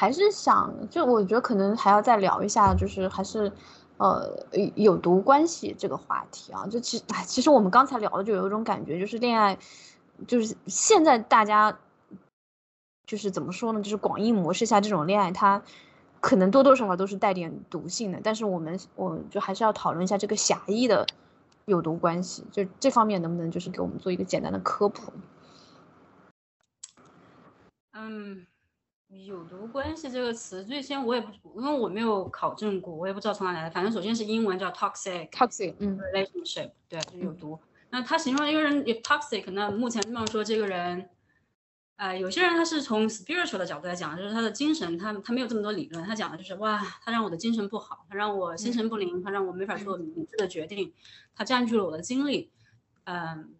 还是想，就我觉得可能还要再聊一下，就是还是，呃，有毒关系这个话题啊。就其实，哎，其实我们刚才聊的就有一种感觉，就是恋爱，就是现在大家，就是怎么说呢？就是广义模式下这种恋爱，它可能多多少少都是带点毒性的。但是我们，我就还是要讨论一下这个狭义的有毒关系，就这方面能不能就是给我们做一个简单的科普？嗯。有毒关系这个词，最先我也不，因为我没有考证过，我也不知道从哪来的。反正首先是英文叫 toxic，toxic，嗯，relationship，对，有毒。那他形容一个人有 toxic，那目前这么说，这个人，呃，有些人他是从 spiritual 的角度来讲，就是他的精神，他他没有这么多理论，他讲的就是哇，他让我的精神不好，他让我心神不宁，他让我没法做明智的决定，他占据了我的精力，嗯，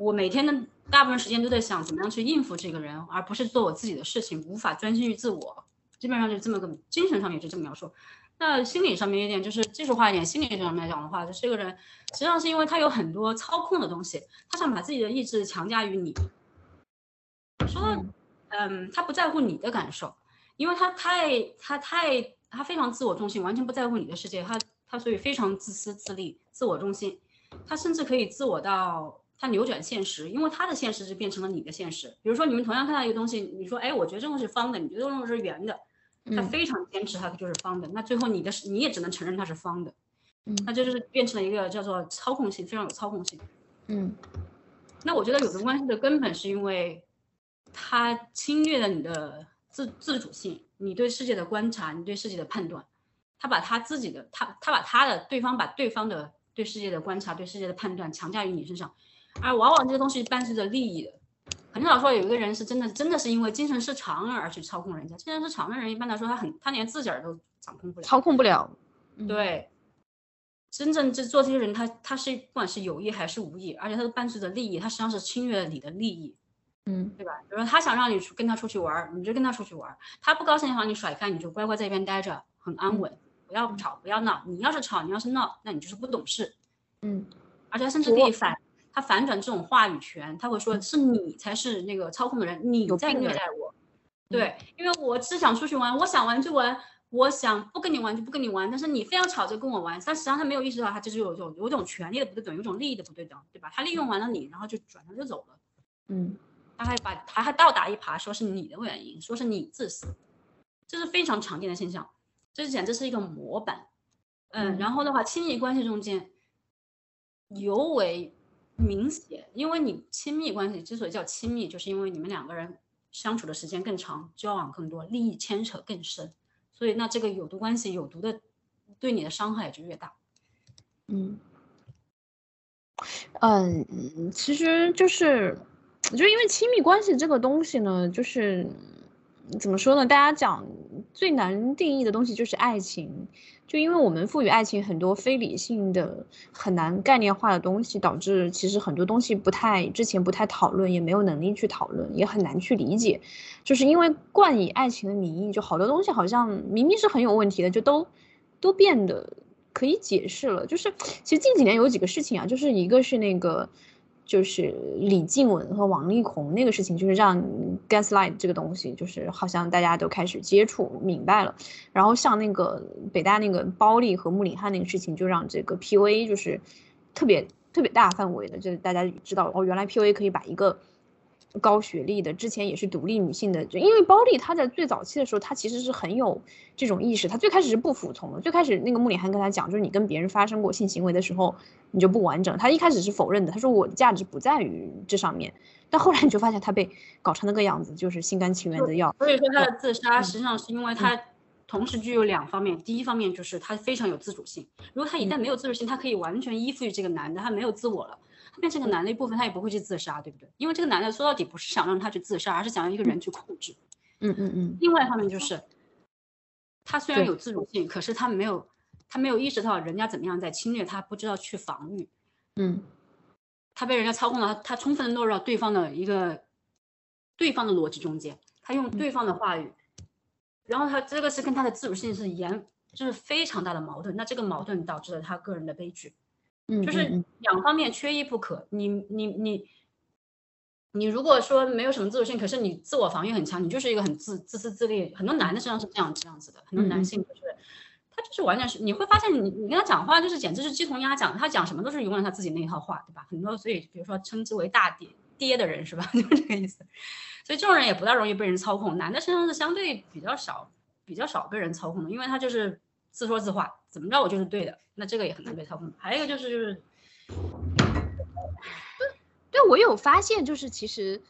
我每天的。大部分时间都在想怎么样去应付这个人，而不是做我自己的事情，无法专心于自我。基本上就这么个精神上面是这么描述。那心理上面一点就是技术化一点，心理上面来讲的话，就这个人实际上是因为他有很多操控的东西，他想把自己的意志强加于你。说到，嗯，他不在乎你的感受，因为他太他太他非常自我中心，完全不在乎你的世界。他他所以非常自私自利、自我中心，他甚至可以自我到。他扭转现实，因为他的现实就变成了你的现实。比如说，你们同样看到一个东西，你说，哎，我觉得这东西是方的，你觉得这东西是圆的，他非常坚持它就是方的。那最后你的你也只能承认它是方的，嗯，那就是变成了一个叫做操控性，非常有操控性。嗯，那我觉得有的关系的根本是因为，他侵略了你的自自主性，你对世界的观察，你对世界的判断，他把他自己的他他把他的对方把对方的对世界的观察，对世界的判断强加于你身上。而往往这个东西伴随着利益的，很少说有一个人是真的，真的是因为精神失常而去操控人家。精神失常的人，一般来说他很，他连自己儿都掌控不了，操控不了。对，真正这做这些人，他他是不管是有意还是无意，而且他是伴随着利益，他实际上是侵略了你的利益，嗯，对吧？比如说他想让你跟他出去玩，你就跟他出去玩；他不高兴的话你甩开，你就乖乖在一边待着，很安稳，不要吵，不要闹。你要是吵，你要是闹，那你就是不懂事，嗯，而且他甚至可以反。他反转这种话语权，他会说是你才是那个操控的人，你在虐待我。对，因为我是想出去玩，我想玩就玩，我想不跟你玩就不跟你玩，但是你非要吵着跟我玩，但实际上他没有意识到，他就是有种有种权利的不对等，有种利益的不对等，对吧？他利用完了你，然后就转身就走了。嗯，他还把他还倒打一耙，说是你的原因，说是你自私，这是非常常见的现象，这简直是一个模板。嗯，然后的话，亲密关系中间尤为。明显，因为你亲密关系之所以叫亲密，就是因为你们两个人相处的时间更长，交往更多，利益牵扯更深，所以那这个有毒关系，有毒的，对你的伤害就越大。嗯，嗯，其实就是，就因为亲密关系这个东西呢，就是怎么说呢？大家讲最难定义的东西就是爱情。就因为我们赋予爱情很多非理性的、很难概念化的东西，导致其实很多东西不太之前不太讨论，也没有能力去讨论，也很难去理解。就是因为冠以爱情的名义，就好多东西好像明明是很有问题的，就都都变得可以解释了。就是其实近几年有几个事情啊，就是一个是那个。就是李静雯和王力宏那个事情，就是让 gaslight 这个东西，就是好像大家都开始接触明白了。然后像那个北大那个包丽和穆里汉那个事情，就让这个 PUA 就是特别特别大范围的，就是大家知道哦，原来 PUA 可以把一个。高学历的，之前也是独立女性的，就因为包丽她在最早期的时候，她其实是很有这种意识，她最开始是不服从的，最开始那个穆里汉跟她讲，就是你跟别人发生过性行为的时候，你就不完整，她一开始是否认的，她说我的价值不在于这上面，但后来你就发现她被搞成那个样子，就是心甘情愿的要，所以说她的自杀实际上是因为她同时具有两方面，第一方面就是她非常有自主性，如果她一旦没有自主性，她可以完全依附于这个男的，她没有自我了。变成个男的一部分，他也不会去自杀，对不对？因为这个男的说到底不是想让他去自杀，而是想要一个人去控制。嗯嗯嗯。另外一方面就是，他虽然有自主性，可是他没有，他没有意识到人家怎么样在侵略他，不知道去防御。嗯。他被人家操控了，他充分的落入到对方的一个对方的逻辑中间，他用对方的话语，然后他这个是跟他的自主性是严，就是非常大的矛盾。那这个矛盾导致了他个人的悲剧。就是两方面缺一不可。你你你，你如果说没有什么自主性，可是你自我防御很强，你就是一个很自自私自利。很多男的身上是这样这样子的，很多男性就是他就是完全是你会发现，你你跟他讲话就是简直是鸡同鸭讲，他讲什么都是永远他自己那一套话，对吧？很多所以比如说称之为大爹爹的人是吧？就是这个意思。所以这种人也不大容易被人操控。男的身上是相对比较少比较少被人操控的，因为他就是自说自话，怎么着我就是对的，那这个也很难被操控。还有一个就是就是。对，我有发现，就是其实，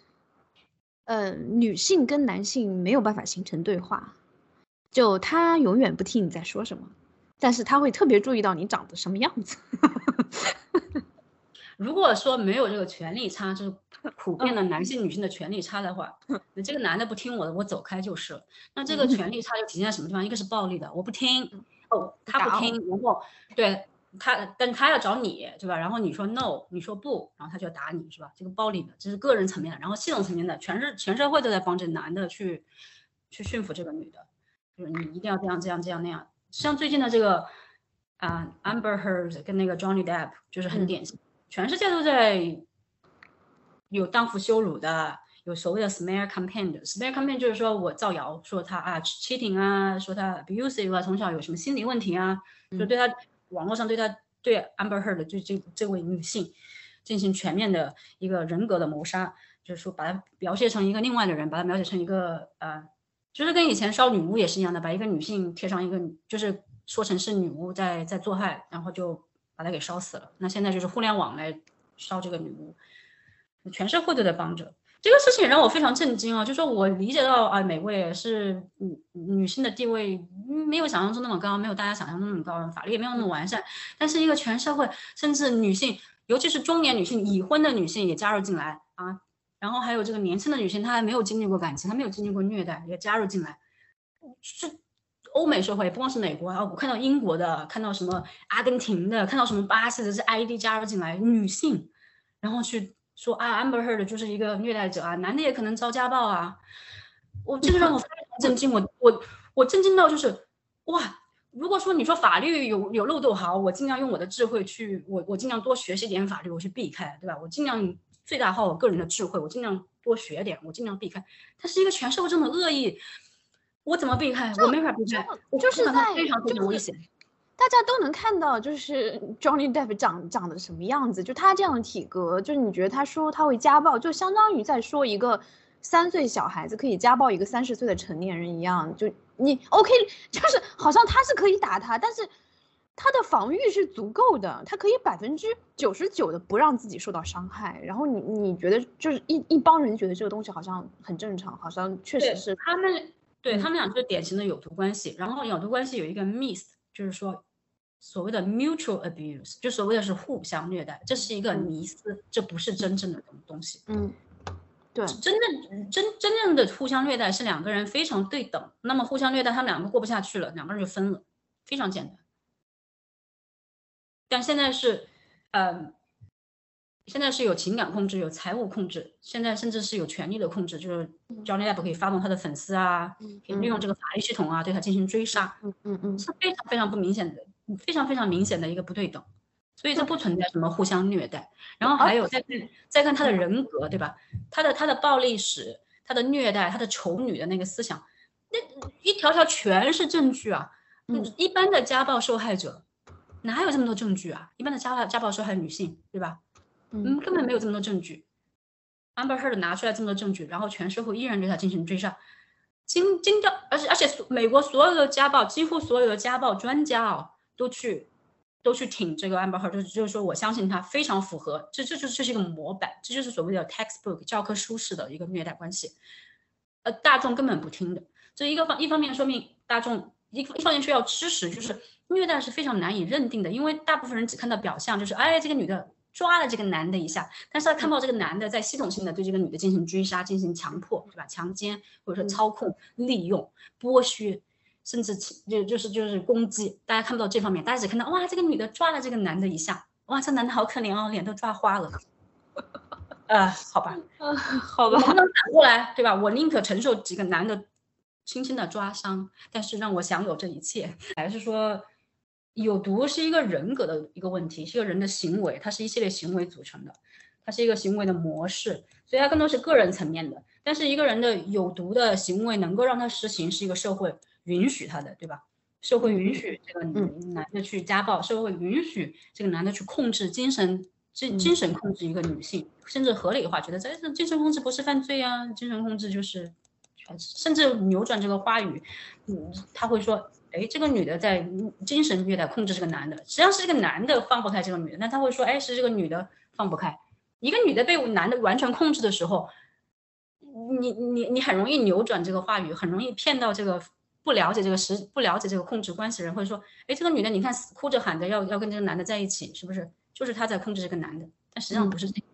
呃，女性跟男性没有办法形成对话，就他永远不听你在说什么，但是他会特别注意到你长得什么样子。如果说没有这个权利差，就是普遍的男性女性的权利差的话，那这个男的不听我的，我走开就是了。那这个权利差就体现在什么地方？一个是暴力的，我不听，哦，他不听，然后对。他，但他要找你，对吧？然后你说 no，你说不，然后他就要打你，是吧？这个暴力的，这是个人层面的，然后系统层面的，全是全社会都在帮这男的去去驯服这个女的，就是你一定要这样这样这样那样。像最近的这个啊，Amber Heard 跟那个 Johnny Depp 就是很典型，全世界都在有荡妇羞辱的，有所谓的 smear campaign 的 smear campaign 就是说我造谣说他啊 cheating 啊，说他 abusive 啊，从小有什么心理问题啊，就对他。网络上对他对 Amber Heard 就这这位女性进行全面的一个人格的谋杀，就是说把她描写成一个另外的人，把她描写成一个呃，就是跟以前烧女巫也是一样的，把一个女性贴上一个，就是说成是女巫在在做害，然后就把她给烧死了。那现在就是互联网来烧这个女巫，全社会都在帮着。这个事情让我非常震惊啊！就说我理解到啊，美国也是女女性的地位没有想象中那么高，没有大家想象中那么高，法律也没有那么完善。但是一个全社会，甚至女性，尤其是中年女性、已婚的女性也加入进来啊。然后还有这个年轻的女性，她还没有经历过感情，她没有经历过虐待，也加入进来。是欧美社会，不光是美国啊，我看到英国的，看到什么阿根廷的，看到什么巴西的，这 ID 加入进来，女性，然后去。说啊，Amber Heard 就是一个虐待者啊，男的也可能遭家暴啊，我这个让我非常震惊，我我我震惊到就是，哇，如果说你说法律有有漏洞，好，我尽量用我的智慧去，我我尽量多学习点法律，我去避开，对吧？我尽量最大化我个人的智慧，我尽量多学点，我尽量避开。它是一个全社会这么恶意，我怎么避开？我没法避开，就是在非常非常危险。大家都能看到，就是 Johnny Depp 长长得什么样子，就他这样的体格，就是你觉得他说他会家暴，就相当于在说一个三岁小孩子可以家暴一个三十岁的成年人一样。就你 OK，就是好像他是可以打他，但是他的防御是足够的，他可以百分之九十九的不让自己受到伤害。然后你你觉得就是一一帮人觉得这个东西好像很正常，好像确实是他们对他们俩就是典型的有毒关系。然后有毒关系有一个 miss，就是说。所谓的 mutual abuse 就所谓的是互相虐待，这是一个迷思，这不是真正的东东西。嗯，对，真正真真正的互相虐待是两个人非常对等，那么互相虐待他们两个过不下去了，两个人就分了，非常简单。但现在是，呃，现在是有情感控制，有财务控制，现在甚至是有权力的控制，就是 Johnny Depp 可以发动他的粉丝啊，可以利用这个法律系统啊，对他进行追杀。嗯嗯嗯，是非常非常不明显的。非常非常明显的一个不对等，所以这不存在什么互相虐待。然后还有再看再看他的人格，对吧？他的他的暴力史，他的虐待，他的丑女的那个思想，那一条条全是证据啊！一般的家暴受害者哪有这么多证据啊？一般的家暴家暴受害女性，对吧？嗯，根本没有这么多证据。Amber Heard 拿出来这么多证据，然后全社会依然对他进行追杀。惊惊掉，而且而且美国所有的家暴，几乎所有的家暴专家哦。都去，都去挺这个 Amber Heard，就是就是说，我相信他非常符合，这这就是这是一个模板，这就是所谓的 textbook 教科书式的一个虐待关系，呃，大众根本不听的，这一个方一方面说明大众一一方面需要知识，就是虐待是非常难以认定的，因为大部分人只看到表象，就是哎，这个女的抓了这个男的一下，但是他看到这个男的在系统性的对这个女的进行追杀、进行强迫，对吧？强奸或者说操控、利用、剥削。甚至就就是就是攻击，大家看不到这方面，大家只看到哇，这个女的抓了这个男的一下，哇，这男的好可怜哦，脸都抓花了。呃，好吧，呃好吧，能不能反过来，对吧？我宁可承受几个男的轻轻的抓伤，但是让我享有这一切，还是说有毒是一个人格的一个问题，是一个人的行为，它是一系列行为组成的。它是一个行为的模式，所以它更多是个人层面的。但是一个人的有毒的行为能够让他实行，是一个社会允许他的，对吧？社会允许这个男的去家暴，社会允许这个男的去控制精神精精神控制一个女性，甚至合理化，觉得这精神控制不是犯罪啊，精神控制就是，甚至扭转这个话语，嗯，他会说，哎，这个女的在精神虐待控制这个男的，实际上是这个男的放不开这个女的，那他会说，哎，是这个女的放不开，一个女的被男的完全控制的时候，你你你很容易扭转这个话语，很容易骗到这个。不了解这个实不了解这个控制关系的人，或者说，哎，这个女的，你看哭着喊着要要跟这个男的在一起，是不是？就是她在控制这个男的，但实际上不是这个。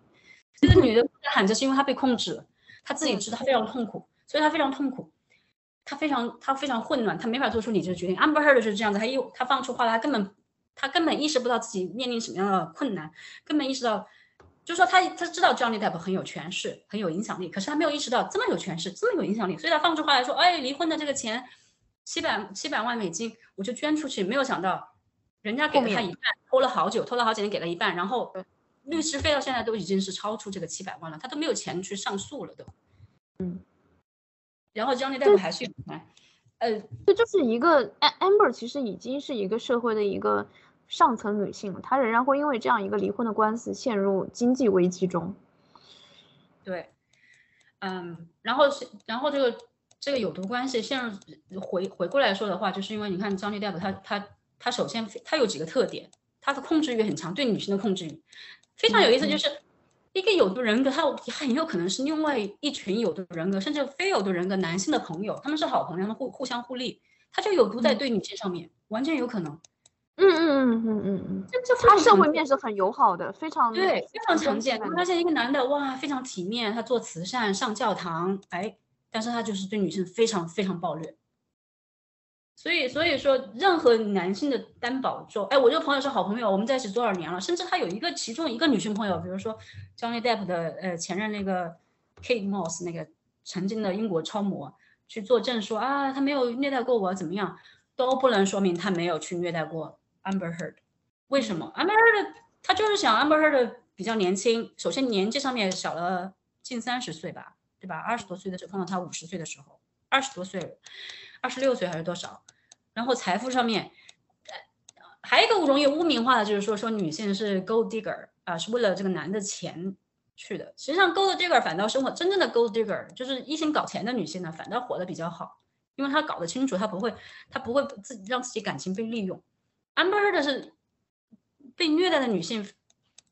这个女的喊着是因为她被控制了，她自己知道她非常痛苦，所以她非常痛苦，她非常他非常混乱，他没法做出理智的决定。Amber Heard 是这样子，他又他放出话来，他根本他根本意识不到自己面临什么样的困难，根本意识到，就是说他他知道 Johnny Depp 很有权势，很有影响力，可是他没有意识到这么有权势，这么有影响力，所以他放出话来说，哎，离婚的这个钱。七百七百万美金，我就捐出去。没有想到，人家给了他一半，拖了好久，拖了好几年给了一半，然后律师费到现在都已经是超出这个七百万了，他都没有钱去上诉了都。嗯。然后 Johnny Depp 还是呃，这就是一个 Amber，其实已经是一个社会的一个上层女性了，她仍然会因为这样一个离婚的官司陷入经济危机中。对，嗯，然后是，然后这个。这个有毒关系，陷入回回过来说的话，就是因为你看张丽 Depp，他他他首先他有几个特点，他的控制欲很强，对女性的控制欲非常有意思，就是一个有毒人格，他很有可能是另外一群有毒人格，甚至非有毒人格男性的朋友，他们是好朋友，他们互互相互利，他就有毒在对女性上面，完全有可能。嗯嗯嗯嗯嗯嗯，这这他社会面是很友好的，非常对，非常常见。发现一个男的哇，非常体面，他做慈善，上教堂，哎。但是他就是对女性非常非常暴虐，所以所以说任何男性的担保说，哎，我这个朋友是好朋友，我们在一起多少年了，甚至他有一个其中一个女性朋友，比如说 Johnny Depp 的呃前任那个 Kate Moss 那个曾经的英国超模去作证说啊，他没有虐待过我怎么样，都不能说明他没有去虐待过 Amber Heard。为什么 Amber Heard 他就是想 Amber Heard 比较年轻，首先年纪上面小了近三十岁吧。对吧？二十多岁的时候碰到他五十岁的时候，二十多岁，二十六岁还是多少？然后财富上面，还有一个容易污名化的，就是说说女性是 gold digger 啊，是为了这个男的钱去的。实际上，gold digger 反倒生活真正的 gold digger 就是一心搞钱的女性呢，反倒活得比较好，因为她搞得清楚，她不会，她不会自己让自己感情被利用。Amber 的是被虐待的女性，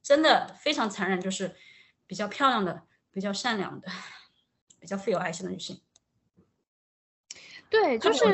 真的非常残忍，就是比较漂亮的，比较善良的。比较富有爱心的女性，对，就是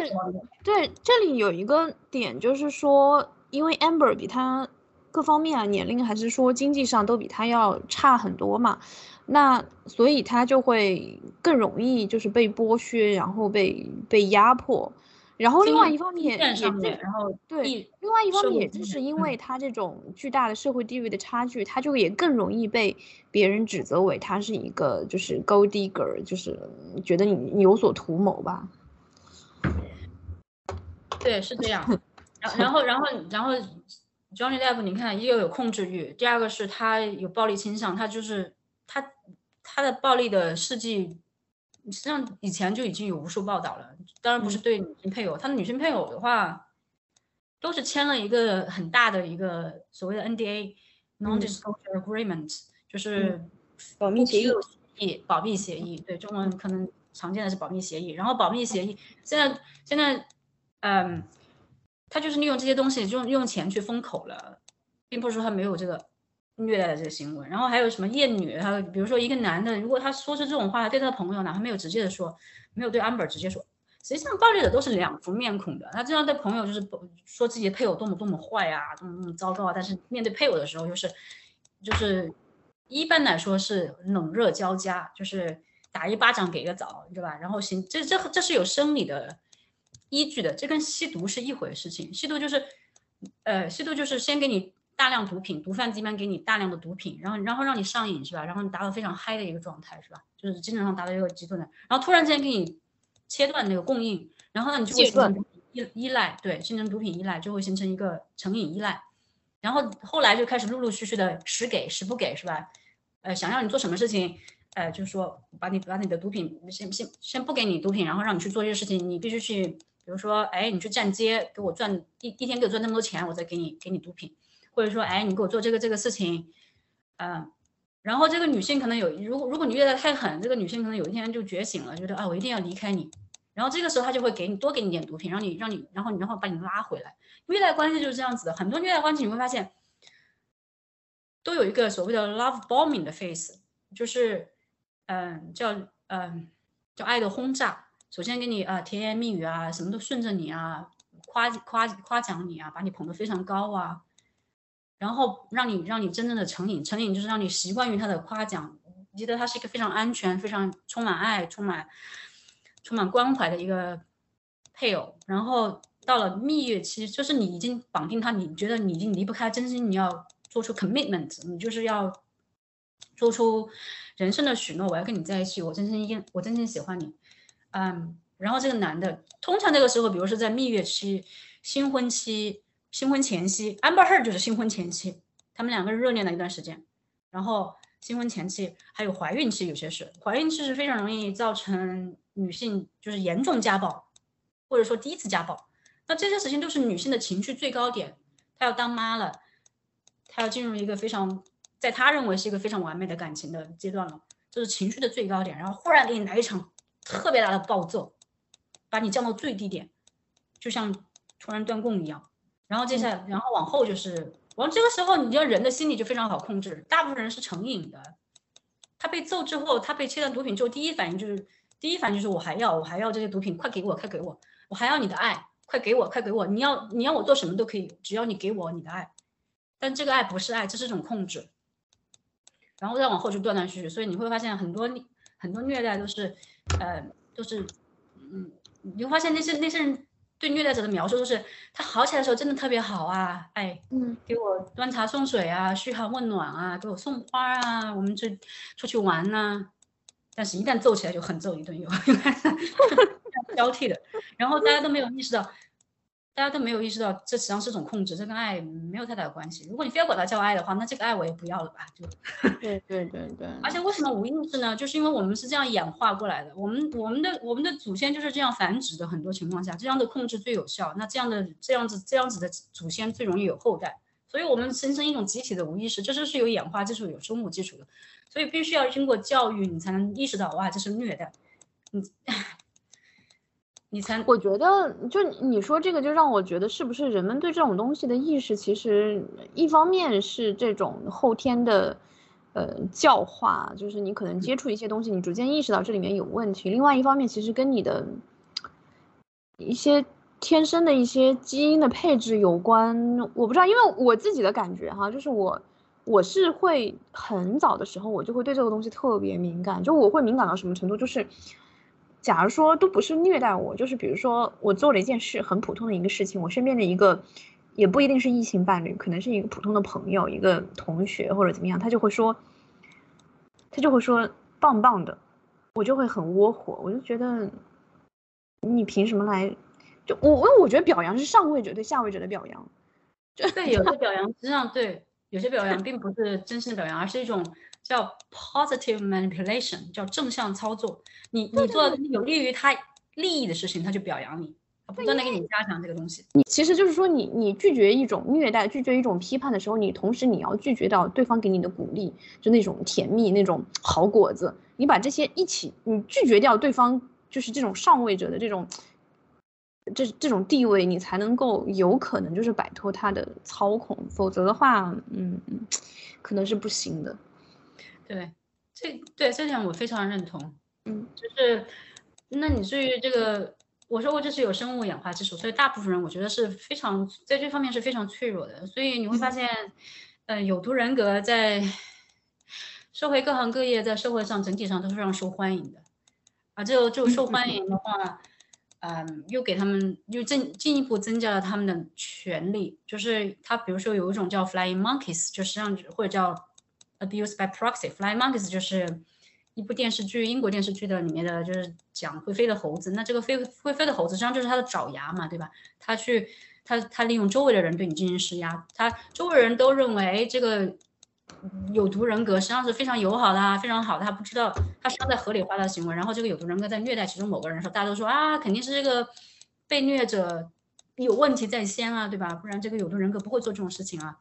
对。这里有一个点，就是说，因为 Amber 比他各方面啊，年龄还是说经济上都比他要差很多嘛，那所以他就会更容易就是被剥削，然后被被压迫。然后另外一方面然后对，另外一方面也就是因为他这种巨大的社会地位的差距，他就也更容易被别人指责为他是一个就是 gold digger，就是觉得你你有所图谋吧。对，是这样。然然后然后然后，Johnny Depp，你看又有控制欲，第二个是他有暴力倾向，他就是他他的暴力的事迹。实际上以前就已经有无数报道了，当然不是对女性配偶，他的女性配偶的话，都是签了一个很大的一个所谓的 NDA（Non-Disclosure Agreement），就是保密协议。保密协议，对中文可能常见的是保密协议。然后保密协议现在现在，嗯，他就是利用这些东西，用用钱去封口了，并不是说他没有这个。虐待的这个行为，然后还有什么厌女？他比如说一个男的，如果他说出这种话，对他的朋友，哪怕没有直接的说，没有对 Amber 直接说，实际上暴力的都是两副面孔的。他这样对朋友就是说自己的配偶多么多么坏啊，多么多么糟糕啊，但是面对配偶的时候就是，就是一般来说是冷热交加，就是打一巴掌给个枣，对吧？然后行，这这这是有生理的依据的，这跟吸毒是一回事情。吸毒就是，呃，吸毒就是先给你。大量毒品，毒贩子一般给你大量的毒品，然后然后让你上瘾是吧？然后你达到非常嗨的一个状态是吧？就是精神上达到一个极端的，然后突然之间给你切断那个供应，然后呢你就会形成依依赖，对，形成毒品依赖，就会形成一个成瘾依赖，然后后来就开始陆陆续续的时给时不给是吧？呃，想让你做什么事情，呃，就是说把你把你的毒品先先先不给你毒品，然后让你去做这些事情，你必须去，比如说，哎，你去站街给我赚一一天给我赚那么多钱，我再给你给你毒品，或者说，哎，你给我做这个这个事情，嗯。然后这个女性可能有，如果如果你虐待太狠，这个女性可能有一天就觉醒了，觉得啊，我一定要离开你。然后这个时候她就会给你多给你点毒品，让你让你，然后你然后把你拉回来。虐待关系就是这样子的，很多虐待关系你会发现，都有一个所谓的 love bombing 的 face，就是嗯叫嗯叫爱的轰炸。首先给你啊甜言蜜语啊，什么都顺着你啊，夸夸夸奖你啊，把你捧得非常高啊。然后让你让你真正的成瘾，成瘾就是让你习惯于他的夸奖，觉得他是一个非常安全、非常充满爱、充满充满关怀的一个配偶。然后到了蜜月期，就是你已经绑定他，你觉得你已经离不开，真心你要做出 commitment，你就是要做出人生的许诺，我要跟你在一起，我真心我真心喜欢你，嗯。然后这个男的，通常这个时候，比如说在蜜月期、新婚期。新婚前夕，Amber her 就是新婚前期，他们两个热恋了一段时间，然后新婚前期还有怀孕期，有些是怀孕期是非常容易造成女性就是严重家暴，或者说第一次家暴，那这些事情都是女性的情绪最高点，她要当妈了，她要进入一个非常在他认为是一个非常完美的感情的阶段了，就是情绪的最高点，然后忽然给你来一场特别大的暴揍，把你降到最低点，就像突然断供一样。然后接下来，然后往后就是，完这个时候，你知道人的心理就非常好控制。大部分人是成瘾的，他被揍之后，他被切断毒品之后，第一反应就是，第一反应就是我还要，我还要这些毒品，快给我，快给我，我还要你的爱，快给我，快给我，你要你要我做什么都可以，只要你给我你的爱。但这个爱不是爱，这是一种控制。然后再往后就断断续续，所以你会发现很多很多虐待都是，呃，都是，嗯，你会发现那些那些人。对虐待者的描述都是，他好起来的时候真的特别好啊，哎，嗯，给我端茶送水啊，嘘寒问暖啊，给我送花啊，我们去出去玩呐。但是，一旦揍起来就狠揍一顿，又交替的，然后大家都没有意识到。大家都没有意识到，这实际上是种控制，这跟爱没有太大的关系。如果你非要管它叫爱的话，那这个爱我也不要了吧？就，对对对对。而且为什么无意识呢？就是因为我们是这样演化过来的，我们我们的我们的祖先就是这样繁殖的，很多情况下这样的控制最有效。那这样的这样子这样子的祖先最容易有后代，所以我们形成一种集体的无意识，这就是有演化基础、有生物基础的。所以必须要经过教育，你才能意识到，哇，这是虐待。嗯。你才，我觉得就你说这个，就让我觉得是不是人们对这种东西的意识，其实一方面是这种后天的，呃，教化，就是你可能接触一些东西，你逐渐意识到这里面有问题；另外一方面，其实跟你的一些天生的一些基因的配置有关。我不知道，因为我自己的感觉哈，就是我我是会很早的时候，我就会对这个东西特别敏感，就我会敏感到什么程度，就是。假如说都不是虐待我，就是比如说我做了一件事，很普通的一个事情，我身边的一个，也不一定是异性伴侣，可能是一个普通的朋友，一个同学或者怎么样，他就会说，他就会说棒棒的，我就会很窝火，我就觉得，你凭什么来？就我我我觉得表扬是上位者对下位者的表扬，就对有些 表扬实际上对有些表扬并不是真心的表扬，而是一种。叫 positive manipulation，叫正向操作。你你做有利于他利益的事情，他就表扬你，他不断的给你加强这个东西。你其实就是说，你你拒绝一种虐待，拒绝一种批判的时候，你同时你要拒绝到对方给你的鼓励，就那种甜蜜那种好果子。你把这些一起，你拒绝掉对方就是这种上位者的这种这这种地位，你才能够有可能就是摆脱他的操控。否则的话，嗯嗯，可能是不行的。对，这对这点我非常认同。嗯，就是，那你至于这个，我说过这是有生物演化基础，所以大部分人我觉得是非常在这方面是非常脆弱的。所以你会发现，嗯，有毒人格在社会各行各业，在社会上整体上都是非常受欢迎的。啊，这个就受欢迎的话，嗯，又给他们又增进一步增加了他们的权利。就是他比如说有一种叫 flying monkeys，就实际上或者叫。Abuse by proxy，fly Monkeys 就是一部电视剧，英国电视剧的里面的就是讲会飞的猴子。那这个飞会飞的猴子，实际上就是它的爪牙嘛，对吧？它去，它它利用周围的人对你进行施压，它周围人都认为这个有毒人格实际上是非常友好的啊，非常好的，他不知道他实际上在合理化的行为，然后这个有毒人格在虐待其中某个人的时候，大家都说啊，肯定是这个被虐者有问题在先啊，对吧？不然这个有毒人格不会做这种事情啊。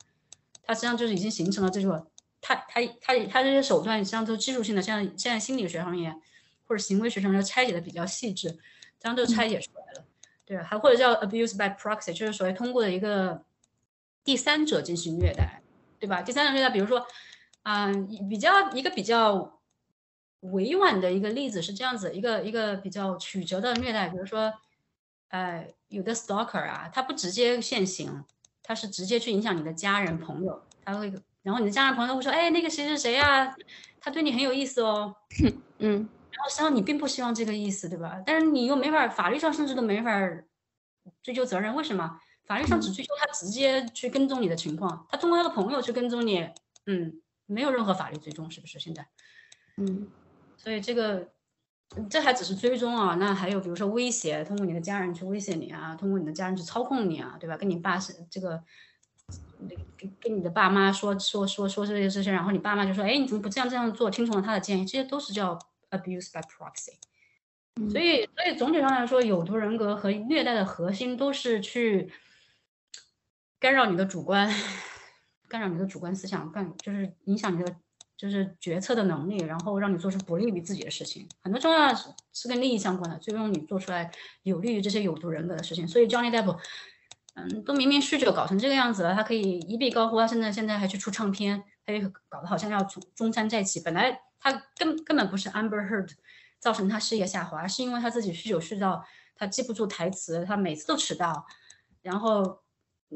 他实际上就是已经形成了这种，他他他他这些手段实际上都技术性的，现在现在心理学上面或者行为学上面拆解的比较细致，这样就拆解出来了，对还或者叫 abuse by proxy，就是所谓通过的一个第三者进行虐待。对吧？第三者虐待，比如说，嗯，比较一个比较委婉的一个例子是这样子，一个一个比较曲折的虐待，比如说，呃，有的 stalker 啊，他不直接现行，他是直接去影响你的家人朋友，他会，然后你的家人朋友会说，哎，那个谁谁谁啊，他对你很有意思哦，嗯，然后实际上你并不希望这个意思，对吧？但是你又没法，法律上甚至都没法追究责任，为什么？法律上只追究他直接去跟踪你的情况，他通过他的朋友去跟踪你，嗯，没有任何法律追踪，是不是？现在，嗯，所以这个这还只是追踪啊，那还有比如说威胁，通过你的家人去威胁你啊，通过你的家人去操控你啊，对吧？跟你爸是这个，跟跟你的爸妈说说说说这些事情，然后你爸妈就说，哎，你怎么不这样这样做？听从了他的建议，这些都是叫 abuse by proxy。所以，所以总体上来说，有毒人格和虐待的核心都是去。干扰你的主观，干扰你的主观思想，干就是影响你的就是决策的能力，然后让你做出不利于自己的事情。很多重要是是跟利益相关的，最终你做出来有利于这些有毒人格的事情。所以 Johnny Depp，嗯，都明明酗酒搞成这个样子了，他可以一笔高呼，他现在现在还去出唱片，他又搞得好像要从中山再起。本来他根根本不是 Amber Heard 造成他事业下滑，是因为他自己酗酒酗到他记不住台词，他每次都迟到，然后。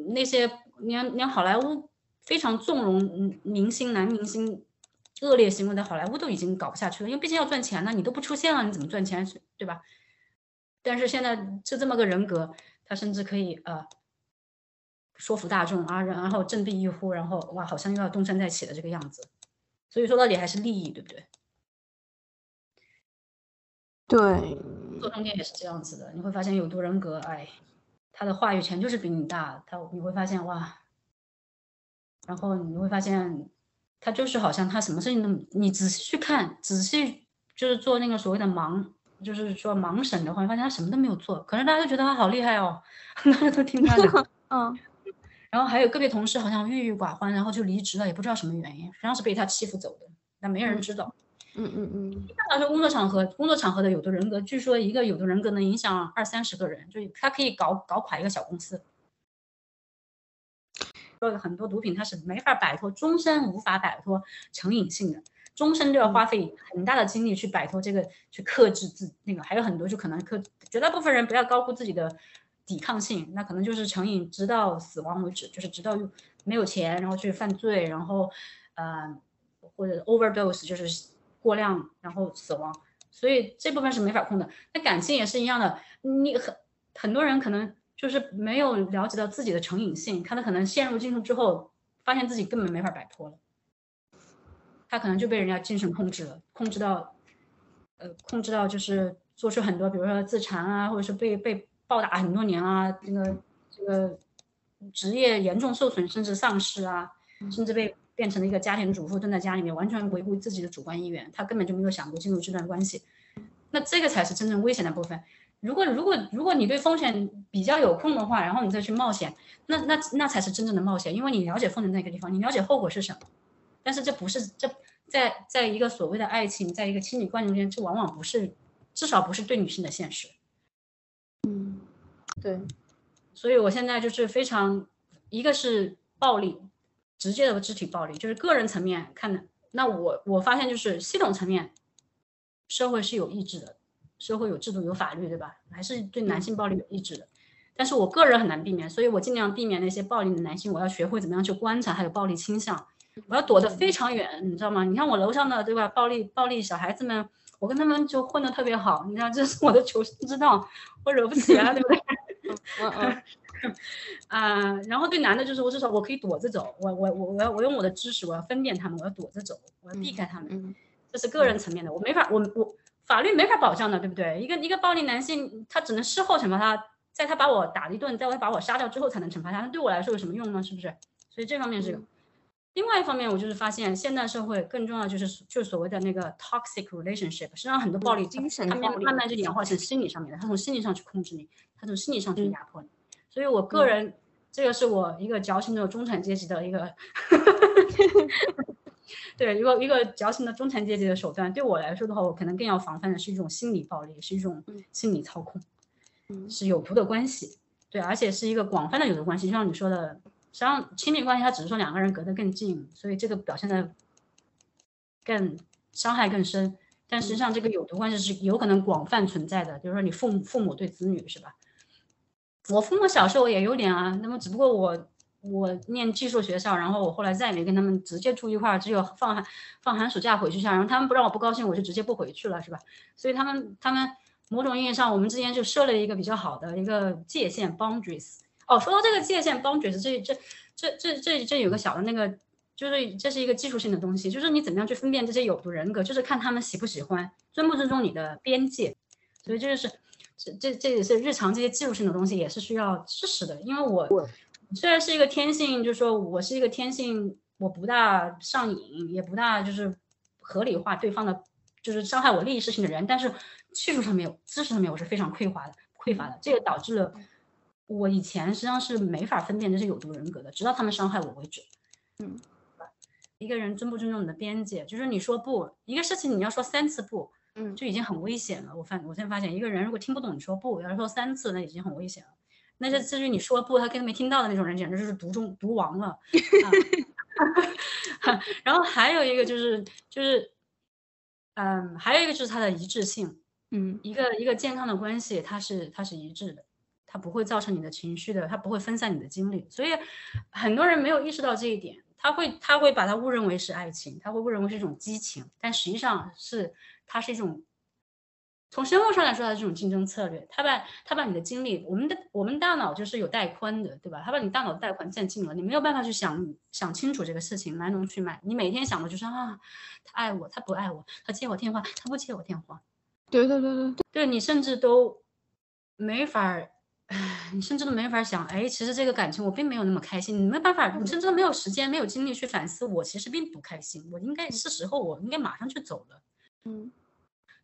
那些连连好莱坞非常纵容明星男明星恶劣行为的好莱坞都已经搞不下去了，因为毕竟要赚钱呢，你都不出现了，你怎么赚钱，对吧？但是现在就这么个人格，他甚至可以呃说服大众啊，然后振臂一呼，然后哇，好像又要东山再起的这个样子。所以说到底还是利益，对不对？对，做中间也是这样子的，你会发现有多人格，哎。他的话语权就是比你大，他你会发现哇，然后你会发现，他就是好像他什么事情都，你仔细去看，仔细就是做那个所谓的盲，就是说盲审的话，你发现他什么都没有做，可是大家都觉得他好厉害哦，大 家都听他的，嗯，然后还有个别同事好像郁郁寡欢，然后就离职了，也不知道什么原因，实际上是被他欺负走的，但没人知道。嗯嗯嗯，一般来说，工作场合，工作场合的有的人格，据说一个有的人格能影响二三十个人，就他可以搞搞垮一个小公司。说很多毒品它是没法摆脱，终身无法摆脱成瘾性的，终身都要花费很大的精力去摆脱这个，去克制自那个，还有很多就可能克，绝大部分人不要高估自己的抵抗性，那可能就是成瘾直到死亡为止，就是直到没有钱，然后去犯罪，然后呃或者 overdose 就是。过量，然后死亡，所以这部分是没法控的。那感性也是一样的，你很很多人可能就是没有了解到自己的成瘾性，他的可能陷入进去之后，发现自己根本没法摆脱了，他可能就被人家精神控制了，控制到，呃，控制到就是做出很多，比如说自残啊，或者是被被暴打很多年啊，这个这个职业严重受损，甚至丧失啊，甚至被。变成了一个家庭主妇，蹲在家里面，完全维护自己的主观意愿，他根本就没有想过进入这段关系。那这个才是真正危险的部分。如果如果如果你对风险比较有空的话，然后你再去冒险，那那那才是真正的冒险，因为你了解风险那个地方，你了解后果是什么。但是这不是这在在一个所谓的爱情，在一个亲密关系中间，这往往不是，至少不是对女性的现实。嗯，对。所以我现在就是非常，一个是暴力。直接的肢体暴力就是个人层面看的，那我我发现就是系统层面，社会是有意志的，社会有制度有法律，对吧？还是对男性暴力有意志的，但是我个人很难避免，所以我尽量避免那些暴力的男性。我要学会怎么样去观察他有暴力倾向，我要躲得非常远，你知道吗？你看我楼上的对吧？暴力暴力小孩子们，我跟他们就混得特别好，你知道这是我的求生之道，我惹不起啊，对不对？嗯 嗯。啊，然后对男的，就是我至少我可以躲着走，我我我我要我用我的知识，我要分辨他们，我要躲着走，我要避开他们，这是个人层面的，我没法，我我法律没法保障的，对不对？一个一个暴力男性，他只能事后惩罚他，在他把我打了一顿，在我把我杀掉之后才能惩罚他，那对我来说有什么用呢？是不是？所以这方面是另外一方面，我就是发现现代社会更重要就是就所谓的那个 toxic relationship，实际上很多暴力，精神它力慢慢就演化成心理上面的，他从心理上去控制你，他从心理上去压迫你。所以我个人，这个是我一个矫情的中产阶级的一个，对，一个一个矫情的中产阶级的手段。对我来说的话，我可能更要防范的是一种心理暴力，是一种心理操控，嗯是有毒的关系。对，而且是一个广泛的有毒关系，就像你说的，实际上亲密关系它只是说两个人隔得更近，所以这个表现的更伤害更深。但实际上这个有毒关系是有可能广泛存在的，比如说你父母父母对子女是吧？我父母小时候也有点啊，那么只不过我我念技术学校，然后我后来再也没跟他们直接住一块儿，只有放寒放寒暑假回去一下，然后他们不让我不高兴，我就直接不回去了，是吧？所以他们他们某种意义上，我们之间就设了一个比较好的一个界限 boundaries。哦，说到这个界限 boundaries，这这这这这这有个小的那个，就是这是一个技术性的东西，就是你怎么样去分辨这些有毒人格，就是看他们喜不喜欢，尊不尊重你的边界。所以这就是这这这也是日常这些技术性的东西，也是需要知识的。因为我虽然是一个天性，就是说我是一个天性，我不大上瘾，也不大就是合理化对方的，就是伤害我利益事情的人，但是技术上面有，知识上面我是非常匮乏的，匮乏的，这也导致了我以前实际上是没法分辨这是有毒人格的，直到他们伤害我为止。嗯，一个人尊不尊重你的边界，就是你说不，一个事情你要说三次不，嗯就已经很危险了。我发我现在发现，一个人如果听不懂你说不，要是说三次，那已经很危险了。那这至于你说不，他根本没听到的那种人，简直就是毒中毒王了。啊 然后还有一个就是就是，嗯，还有一个就是它的一致性。嗯一个一个健康的关系，它是它是一致的，它不会造成你的情绪的，它不会分散你的精力。所以很多人没有意识到这一点，他会他会把它误认为是爱情，他会误认为是一种激情，但实际上是它是一种从生物上来说，它是一种竞争策略。他把他把你的精力，我们的我们大脑就是有带宽的，对吧？他把你大脑的带宽占尽了，你没有办法去想想清楚这个事情来龙去脉。你每天想的就是啊，他爱我，他不爱我，他接我电话，他不接我电话。对对对对对，对你甚至都没法你甚至都没法想，哎，其实这个感情我并没有那么开心，你没办法，你甚至都没有时间、没有精力去反思，我其实并不开心，我应该是时候，我应该马上就走了。嗯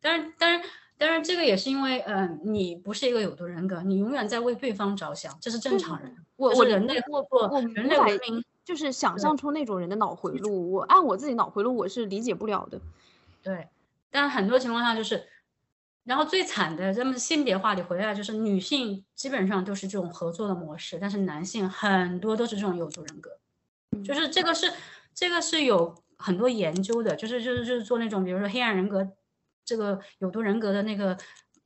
当然，当然，当然，这个也是因为，嗯、你不是一个有毒人格，你永远在为对方着想，这是正常人。我我人类我过我人类文明就是想象出那种人的脑回路，我按我自己脑回路我是理解不了的。对，但很多情况下就是，然后最惨的，咱们性别话题回来就是女性基本上都是这种合作的模式，但是男性很多都是这种有毒人格，就是这个是这个是有很多研究的，就是就是就是做那种比如说黑暗人格这个有毒人格的那个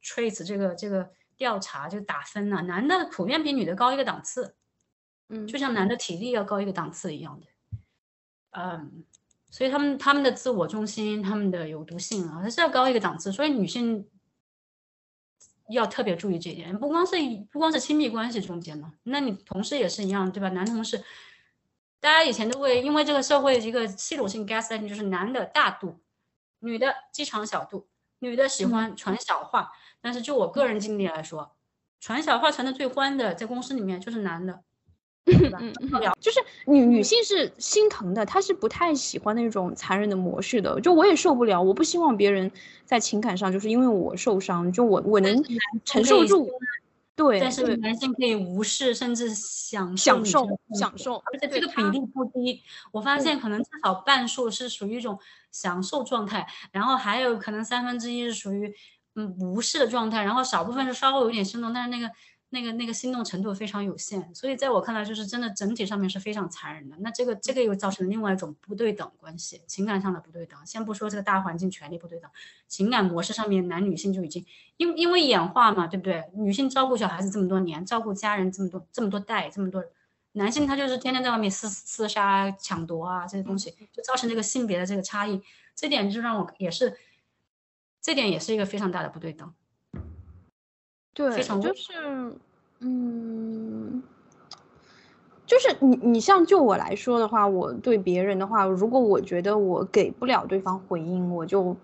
traits 这个这个调查就打分呐、男的普遍比女的高一个档次，嗯就像男的体力要高一个档次一样的，嗯，所以他们他们的自我中心，他们的有毒性啊，还是要高一个档次。所以女性要特别注意这一点，不光是不光是亲密关系中间嘛，那你同事也是一样，对吧？男同事，大家以前都会因为这个社会一个系统性 gaslighting，就是男的大度，女的机场小度，女的喜欢传小话。但是就我个人经历来说，传小话传的最欢的，在公司里面就是男的，对吧？嗯嗯，就是女女性是心疼的，她是不太喜欢那种残忍的模式的。就我也受不了，我不希望别人在情感上就是因为我受伤，就我我能承受住。对，但是男性可以无视甚至享享受享受，而且这个比例不低。我发现可能至少半数是属于一种享受状态，然后还有可能三分之一是属于嗯无视的状态，然后少部分是稍微有点心动，但是那个那个那个心动程度非常有限。所以在我看来，就是真的整体上面是非常残忍的。那这个这个又造成了另外一种不对等关系，情感上的不对等。先不说这个大环境权力不对等，情感模式上面男女性就已经因因为演化嘛，对不对？女性照顾小孩子这么多年，照顾家人这么多这么多代这么多，男性他就是天天在外面厮厮杀、抢夺啊这些东西，就造成这个性别的这个差异，这点就让我也是，这点也是一个非常大的不对等。对，非常就是，嗯，就是你你像就我来说的话，我对别人的话，如果我觉得我给不了对方回应，我就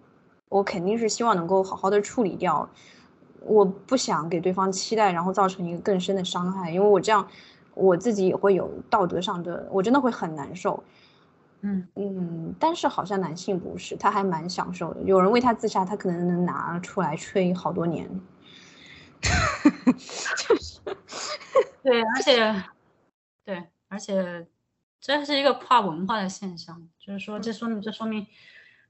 我肯定是希望能够好好的处理掉，我不想给对方期待，然后造成一个更深的伤害，因为我这样我自己也会有道德上的，我真的会很难受。嗯嗯，但是好像男性不是，他还蛮享受的。有人为他自杀，他可能能拿出来吹好多年。就是对，而且对，而且这是一个跨文化的现象，就是说，这说明这说明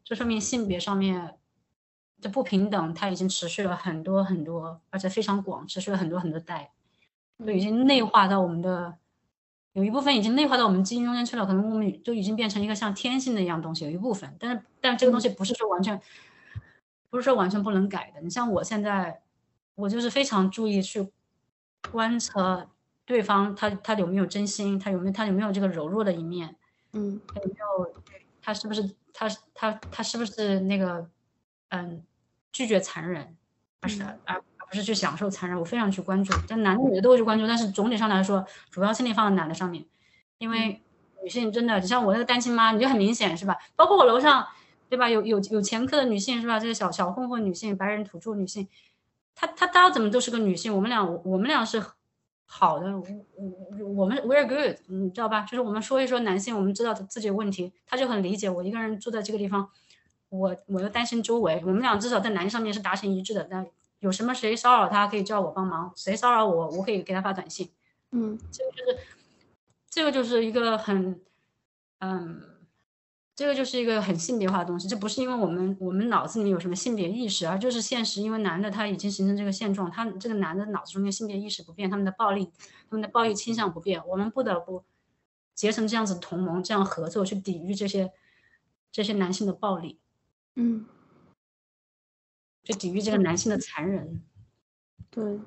这说明性别上面的不平等，它已经持续了很多很多，而且非常广，持续了很多很多代，就已经内化到我们的。有一部分已经内化到我们基因中间去了，可能我们就已经变成一个像天性的一样东西。有一部分，但是，但这个东西不是说完全，不是说完全不能改的。你像我现在，我就是非常注意去观察对方，他他有没有真心，他有没有他有没有这个柔弱的一面，嗯，他有没有，他是不是他他他是不是那个，嗯，拒绝残忍，而是而而。不是去享受残忍，我非常去关注，但男的女的都会去关注，但是总体上来说，主要精力放在男的上面，因为女性真的，你像我那个单亲妈，你就很明显是吧？包括我楼上，对吧？有有有前科的女性是吧？这些小小混混女性，白人土著女性，她她她怎么都是个女性？我们俩我们俩是好的，我我们 we're good，你知道吧？就是我们说一说男性，我们知道自己的问题，他就很理解我一个人住在这个地方，我我又担心周围，我们俩至少在男上面是达成一致的，但。有什么谁骚扰他可以叫我帮忙，谁骚扰我我可以给他发短信。嗯，这个就是这个就是一个很嗯，这个就是一个很性别化的东西。这不是因为我们我们脑子里面有什么性别意识，而就是现实。因为男的他已经形成这个现状，他这个男的脑子中间性别意识不变，他们的暴力他们的暴力倾向不变，我们不得不结成这样子同盟，这样合作去抵御这些这些男性的暴力。嗯。去抵御这个男性的残忍，对，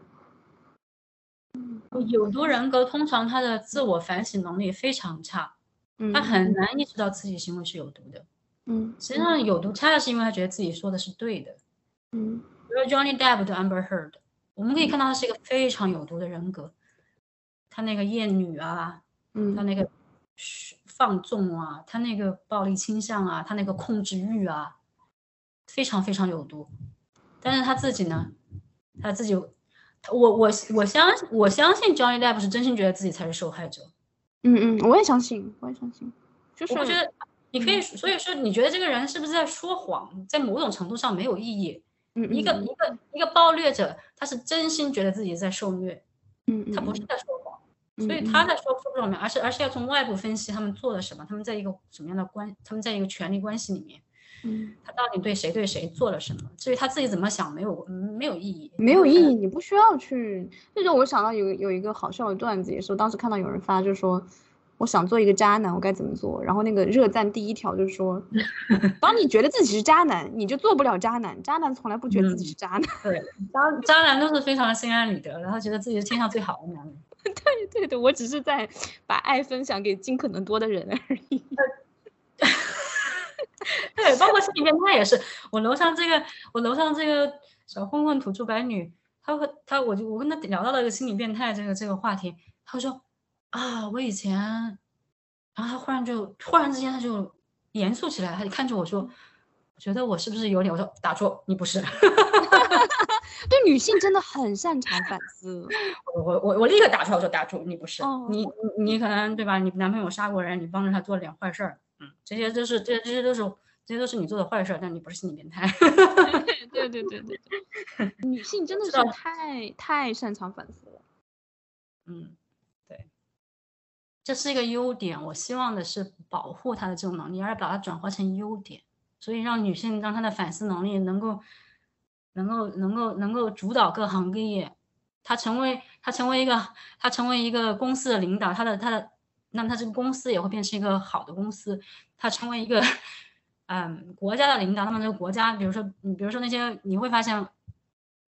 有毒人格通常他的自我反省能力非常差，他很难意识到自己行为是有毒的，嗯，实际上有毒恰恰是因为他觉得自己说的是对的，嗯，比如 Johnny Depp 的 Amber Heard，我们可以看到他是一个非常有毒的人格，他那个厌女啊，嗯，他那个放纵啊，他那个暴力倾向啊，他那个控制欲啊，非常非常有毒。但是他自己呢？他自己，我我我相我相信 Johnny Depp 是真心觉得自己才是受害者。嗯嗯，我也相信，我也相信。就是我觉得你可以，所以说你觉得这个人是不是在说谎？在某种程度上没有意义。嗯一个一个一个暴虐者，他是真心觉得自己在受虐。嗯他不是在说谎，所以他在说说不上面，而是而是要从外部分析他们做了什么，他们在一个什么样的关，他们在一个权力关系里面。嗯，他到底对谁对谁做了什么？至于他自己怎么想，没有没有意义，没有意义。你不需要去。那种我想到有有一个好笑的段子，也是我当时看到有人发，就是说我想做一个渣男，我该怎么做？然后那个热赞第一条就是说，当你觉得自己是渣男，你就做不了渣男。渣男从来不觉得自己是渣男。对，渣渣男都是非常心安理得，然后觉得自己是天下最好的男人。对对对，我只是在把爱分享给尽可能多的人而已。对，包括心理变态也是。我楼上这个，我楼上这个小混混土著白女，她和她，我就我跟她聊到了一个心理变态这个这个话题，她说啊，我以前，然后她忽然就突然之间她就严肃起来，她就看着我说，我觉得我是不是有点？我说打住，你不是。对女性真的很擅长反思。我我我我立刻打出来，我说打住，你不是。你你你可能对吧？你男朋友杀过人，你帮着他做了点坏事儿。这些都是，这这些都是，这些都是你做的坏事，但你不是心理变态。对对对对对，女性真的是太太擅长反思了。嗯，对，这是一个优点。我希望的是保护她的这种能力，而把它转化成优点。所以让女性让她的反思能力能够，能够能够能够主导各行各业。她成为她成为一个她成为一个公司的领导，她的她的。那么他这个公司也会变成一个好的公司，他成为一个，嗯，国家的领导。那么这个国家，比如说你，比如说那些，你会发现，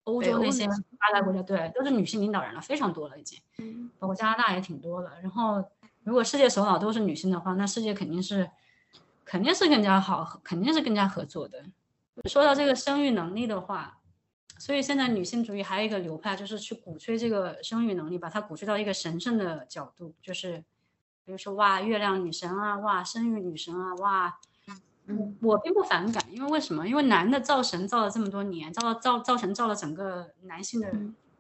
欧洲那些发达国家，对，都是女性领导人了，非常多了已经，包括加拿大也挺多了。然后，如果世界首脑都是女性的话，那世界肯定是，肯定是更加好，肯定是更加合作的。说到这个生育能力的话，所以现在女性主义还有一个流派，就是去鼓吹这个生育能力，把它鼓吹到一个神圣的角度，就是。比如说哇，月亮女神啊，哇，生育女神啊，哇，嗯，我并不反感，因为为什么？因为男的造神造了这么多年，造了造造神造了整个男性的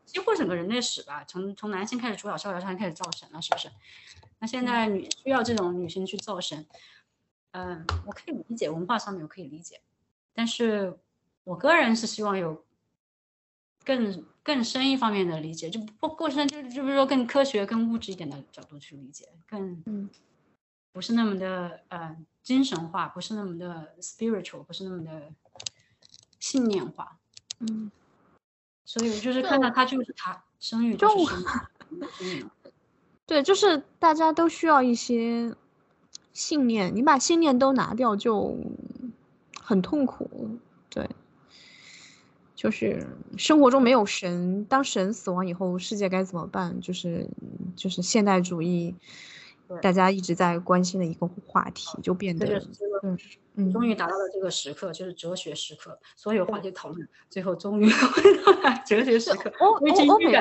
几乎整个人类史吧，从从男性开始主导逍遥上开始造神了，是不是？那现在女需要这种女性去造神，嗯，我可以理解文化上面我可以理解，但是我个人是希望有更更深一方面的理解，就不过深，就就比如说更科学、更物质一点的角度去理解，更嗯不是那么的呃精神化，不是那么的 spiritual，不是那么的信念化。嗯，所以我就是看到他就是他生育就是生育，嗯，对，就是大家都需要一些信念，你把信念都拿掉就很痛苦。对，就是生活中没有神，当神死亡以后，世界该怎么办？就是就是现代主义大家一直在关心的一个话题，就变得嗯嗯终于达到了这个时刻，就是哲学时刻，所有话题讨论最后终于回到了哲学时刻，欧欧欧美。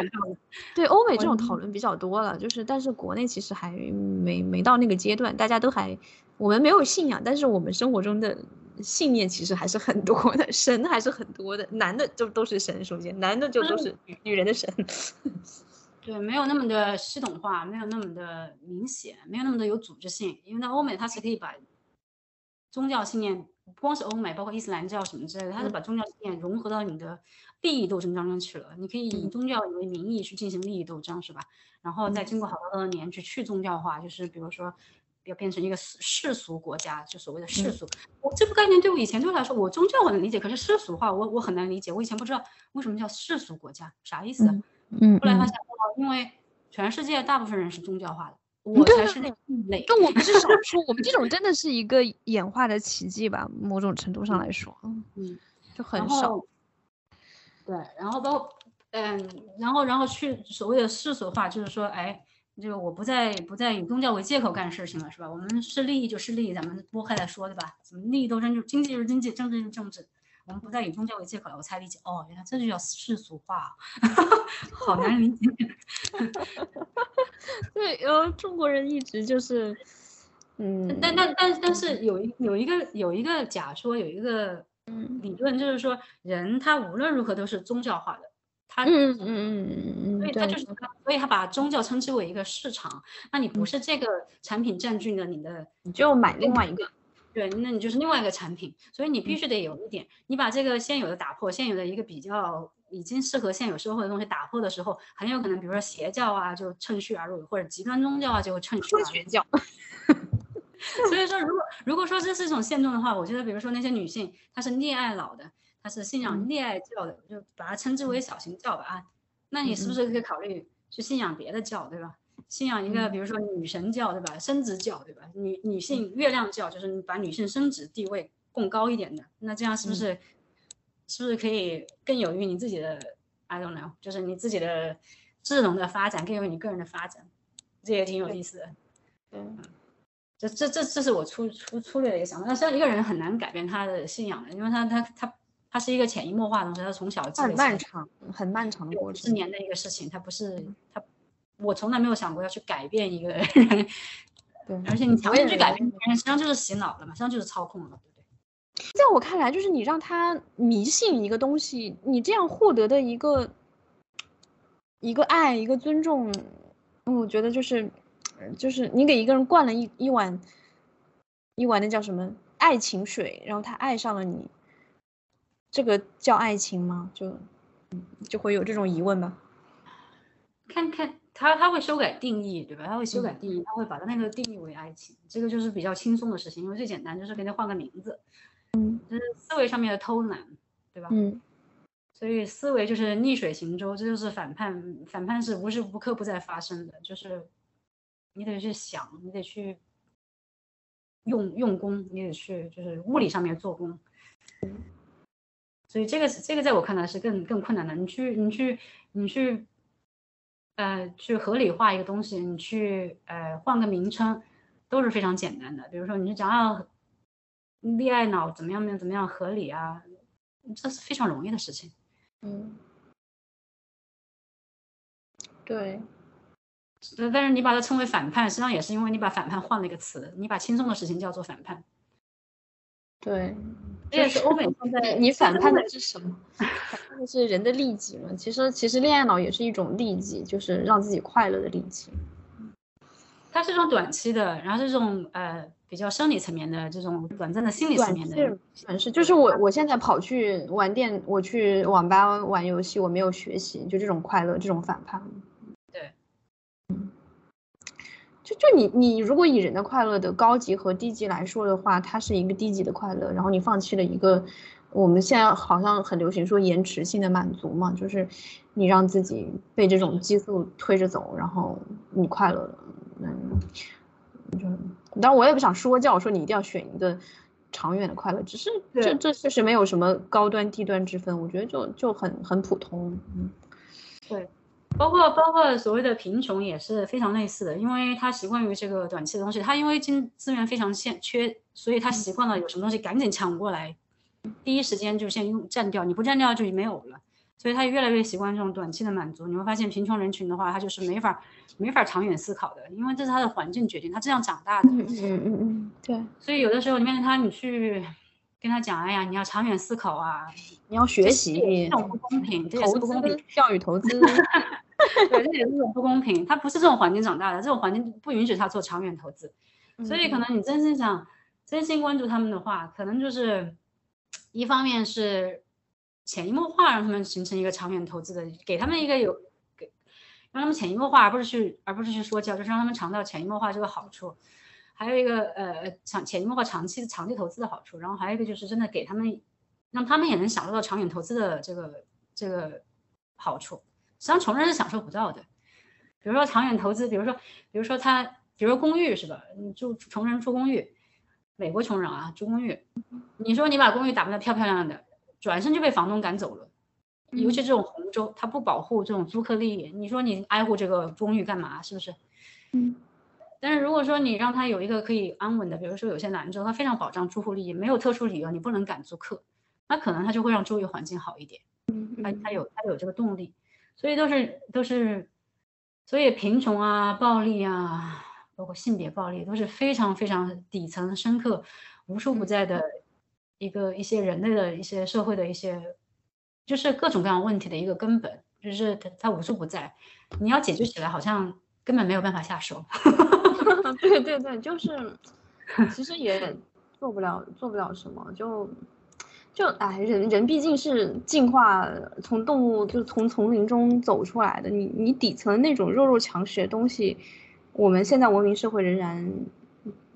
对欧美这种讨论比较多了，就是但是国内其实还没没到那个阶段，大家都还我们没有信仰，但是我们生活中的信念其实还是很多的，神还是很多的，男的就都是神，首先男的就都是女女人的神，对，没有那么的系统化，没有那么的明显，没有那么的有组织性。因为在欧美，它是可以把宗教信念，不光是欧美，包括伊斯兰教什么之类的，它是把宗教信念融合到你的利益斗争当中去了。你可以以宗教为名义去进行利益斗争，是吧？然后再经过好多多年去去宗教化，就是比如说。要变成一个世世俗国家，就所谓的世俗。我这个概念对我以前对我来说，我宗教我能理解，可是世俗化我我很难理解。我以前不知道为什么叫世俗国家，啥意思？嗯后来发现哦，因为全世界大部分人是宗教化的，我才是那个异类。但我们是少数，我们这种真的是一个演化的奇迹吧，某种程度上来说，嗯，就很少。对，然后包括嗯，然后然后去所谓的世俗化，就是说，哎，这个我不再不再以宗教为借口干事情了，是吧？我们是利益就是利益，咱们拨开来说，对吧？什么利益斗争就经济就是经济，政治就是政治，我们不再以宗教为借口了，我才理解，哦，原来这就叫世俗化啊，好难理解。对，然后中国人一直就是，嗯，但但但但是有一有一个有一个假说，有一个嗯理论，就是说人他无论如何都是宗教化的，他嗯嗯嗯嗯嗯，对所以他就是他，所以他把宗教称之为一个市场。那你不是这个产品占据了你的，你就买另外一个，对，那你就是另外一个产品，所以你必须得有一点，你把这个现有的打破，现有的一个比较已经适合现有社会的东西打破的时候，很有可能，比如说邪教啊，就趁虚而入，或者极端宗教啊，就趁虚而入。所以说，如果如果说这是一种现状的话，我觉得，比如说那些女性，她是恋爱脑的，她是信仰恋爱教的，就把它称之为小型教吧啊。那你是不是可以考虑去信仰别的教，对吧？信仰一个，比如说女神教，对吧？生殖教，对吧？女女性月亮教，就是你把女性生殖地位更高一点的，那这样是不是、是不是可以更有于你自己的？I don't know，就是你自己的智能的发展，更有于你个人的发展，这也挺有意思的。对，这这这这是我粗粗粗略的一个想法。那像一个人很难改变他的信仰的，因为他他他他是一个潜移默化的东西，他从小积很漫长，很漫长的过程。十年的一个事情，他不是他，我从来没有想过要去改变一个人，对，而且你强我也行去改变别人，实际上就是洗脑了嘛，实际上就是操控了，对不对？在我看来，就是你让他迷信一个东西，你这样获得的一个一个爱，一个尊重，嗯我觉得就是，呃就是你给一个人灌了一一碗一碗那叫什么爱情水，然后他爱上了你，这个叫爱情吗？就嗯就会有这种疑问吧。看看他他会修改定义，对吧？他会修改嗯定义，他会把他那个定义为爱情，这个就是比较轻松的事情，因为最简单就是给他换个名字，嗯就是思维上面的偷懒，对吧？嗯所以思维就是逆水行舟，这就是反叛。反叛是无时无刻不在发生的，就是你得去想，你得去用用功，你得去就是物理上面做工。所以这个这个在我看来是更更困难的。你去你去你去，呃，去合理化一个东西，你去呃换个名称，都是非常简单的。比如说，你就讲要恋爱脑怎么样怎么样合理啊，这是非常容易的事情。嗯，对，呃但是你把它称为反叛，实际上也是因为你把反叛换了一个词，你把轻松的事情叫做反叛。对，这也是欧美现在你反叛的是什么？反叛的是人的利己嘛？其实其实恋爱脑也是一种利己，就是让自己快乐的利己。它是一种短期的，然后是这种呃比较生理层面的这种短暂的心理层面的短是，就是我我现在跑去玩电，我去网吧玩游戏，我没有学习，就这种快乐，这种反叛。对，嗯，就就你你如果以人的快乐的高级和低级来说的话，它是一个低级的快乐，然后你放弃了一个。我们现在好像很流行说延迟性的满足嘛，就是你让自己被这种激素推着走，然后你快乐了，嗯，就当然我也不想说教，说你一定要选一个长远的快乐，只是这这确实没有什么高端低端之分，我觉得就就很很普通，嗯，对，包括包括所谓的贫穷也是非常类似的，因为他习惯于这个短期的东西，他因为经资源非常欠缺，所以他习惯了有什么东西赶紧抢过来。第一时间就先用占掉，你不占掉就没有了，所以他越来越习惯这种短期的满足。你会发现贫穷人群的话，他就是没法没法长远思考的，因为这是他的环境决定，他这样长大的。嗯嗯嗯嗯，对。所以有的时候你面对他，你去跟他讲，哎呀，你要长远思考啊，你要学习，这种不公平，这也是不公平。教育投资，对，这也是种不公平。他不是这种环境长大的，这种环境不允许他做长远投资。所以可能你真心想真心关注他们的话，可能就是。一方面是潜移默化让他们形成一个长远投资的，给他们一个有给让他们潜移默化，而不是去而不是去说教，就是让他们尝到潜移默化这个好处。还有一个呃长潜移默化长期长期投资的好处，然后还有一个就是真的给他们让他们也能享受到长远投资的这个这个好处。实际上穷人是享受不到的。比如说长远投资，比如说比如说他比如说公寓是吧？你住穷人住公寓。美国穷人啊，住公寓，你说你把公寓打扮的漂漂亮亮的，转身就被房东赶走了。尤其这种红州，他不保护这种租客利益，你说你爱护这个公寓干嘛？是不是？嗯。但是如果说你让他有一个可以安稳的，比如说有些兰州，他非常保障住户利益，没有特殊理由你不能赶租客，那可能他就会让周围环境好一点。嗯。他他有他有这个动力，所以都是都是，所以贫穷啊，暴力啊。包括性别暴力都是非常非常底层深刻、无处不在的一个一些人类的一些社会的一些，就是各种各样问题的一个根本，就是它它无处不在，你要解决起来好像根本没有办法下手。对对对，就是其实也做不了做不了什么，就就哎人人毕竟是进化从动物就是从丛林中走出来的，你你底层那种弱肉强食的东西。我们现在文明社会仍然，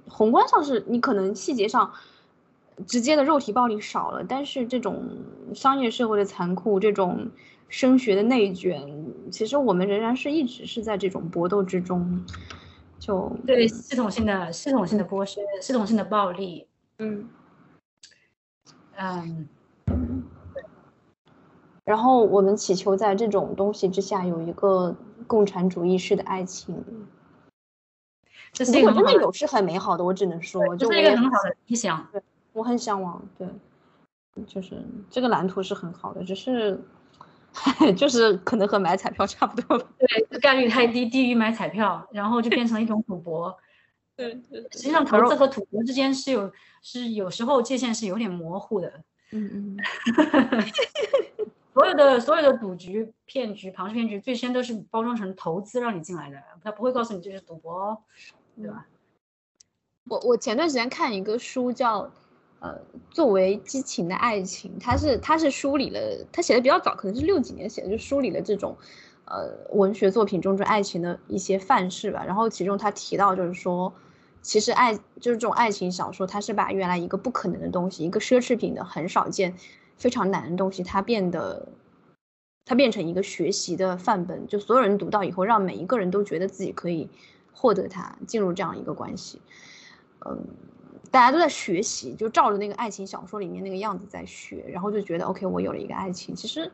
宏观上是你可能细节上，直接的肉体暴力少了，但是这种商业社会的残酷，这种升学的内卷，其实我们仍然是一直是在这种搏斗之中，就对系统性的系统性的剥削，系统性的暴力，嗯，嗯，然后我们祈求在这种东西之下有一个共产主义式的爱情。这是一个真的有是很美好的，我只能说，这是一个很好的理想。对，我很向往。对，就是这个蓝图是很好的，只是，就是可能和买彩票差不多。对，概率太低，低于买彩票，然后就变成一种赌博。对，实际上投资和赌博之间是有，是有时候界限是有点模糊的。嗯嗯。所有的所有的赌局、骗局、庞氏骗局，最先都是包装成投资让你进来的，他不会告诉你这是赌博。对吧？我我前段时间看一个书叫，呃，作为激情的爱情，它是它是梳理了，他写的比较早，可能是六几年写的，就梳理了这种，呃，文学作品中这爱情的一些范式吧。然后其中他提到就是说，其实爱就是这种爱情小说，它是把原来一个不可能的东西，一个奢侈品的很少见、非常难的东西，它变得，它变成一个学习的范本，就所有人读到以后，让每一个人都觉得自己可以。获得它进入这样一个关系，嗯，大家都在学习，就照着那个爱情小说里面那个样子在学，然后就觉得 OK，我有了一个爱情。其实，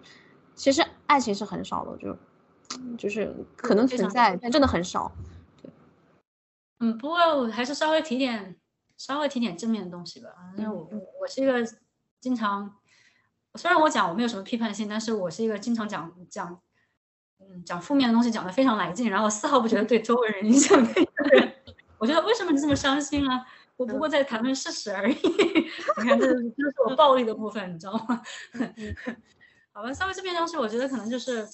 其实爱情是很少的，就就是可能存在，但真的很少。对，嗯，不过我还是稍微提点，稍微提点正面的东西吧。因为我我是一个经常，虽然我讲我没有什么批判性，但是我是一个经常讲讲。嗯，讲负面的东西讲的非常来劲，然后丝毫不觉得对周围人影响的人。我觉得为什么你这么伤心啊？我不过在谈论事实而已。你看，这是这是我暴力的部分，你知道吗？好吧，稍微这边东西，我觉得可能就是，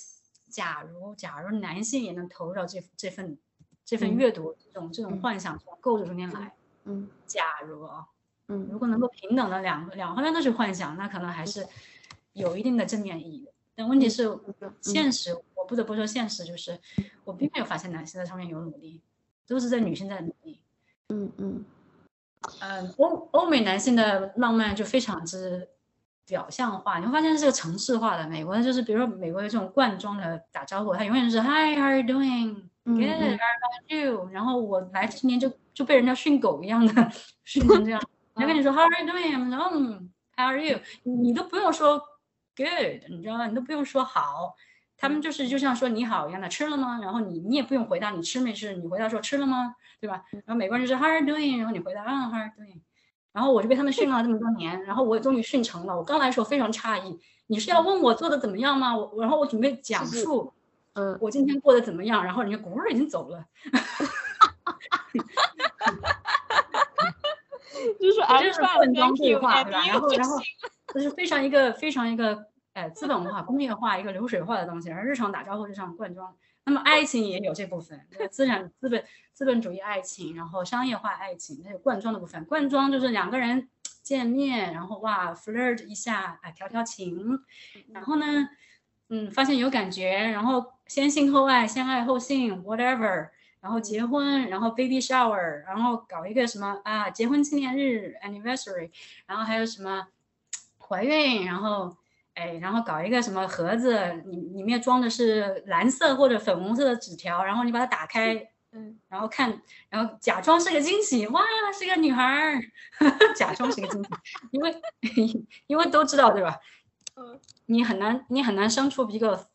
假如假如男性也能投入到这这份这份阅读这种这种幻想、从构筑中间来，嗯假如啊，嗯如果能够平等的两两方面都是幻想，那可能还是有一定的正面意义的。但问题是，嗯现实我不得不说，现实就是我并没有发现男性在上面有努力，都是在女性在努力。嗯嗯嗯，欧欧美男性的浪漫就非常之表象化，你会发现是个城市化的。美国的就是，比如说美国的这种罐装的打招呼，他永远是 Hi，How are you doing？嗯 Good, 嗯 how about you？然后我来今年就就被人家训狗一样的训成这样，人家跟你说 How are you doing？然后嗯 How are you？你都不用说 Good，你知道吗？你都不用说好，他们就是就像说你好一样的，吃了吗？然后你你也不用回答你吃没吃，你回答说吃了吗？对吧？然后美国人就是 How are you doing？然后你回答嗯 How are you doing？然后我就被他们训了这么多年，然后我终于训成了。我刚来的时候非常诧异，你是要问我做的怎么样吗？我然后我准备讲是述。嗯，我今天过得怎么样？然后人家咕儿已经走了，就是就是混装对话，对吧？然后然后行这是非常一个非常一个呃资本化、工业化一个流水化的东西，而日常打招呼、就像灌装。那么爱情也有这部分，对资产资本资本主义爱情，然后商业化爱情，它有灌装的部分。灌装就是两个人见面，然后哇 flirt 一下，哎调调情，然后呢，嗯，发现有感觉，然后先性后爱，先爱后性，whatever，然后结婚，然后 baby shower，然后搞一个什么啊结婚纪念日 anniversary，然后还有什么怀孕，然后哎，然后搞一个什么盒子，里里面装的是蓝色或者粉红色的纸条，然后你把它打开，嗯。然后看，然后假装是个惊喜，哇，是个女孩儿，假装是个惊喜，因为 因为都知道对吧？嗯你很难你很难生出一个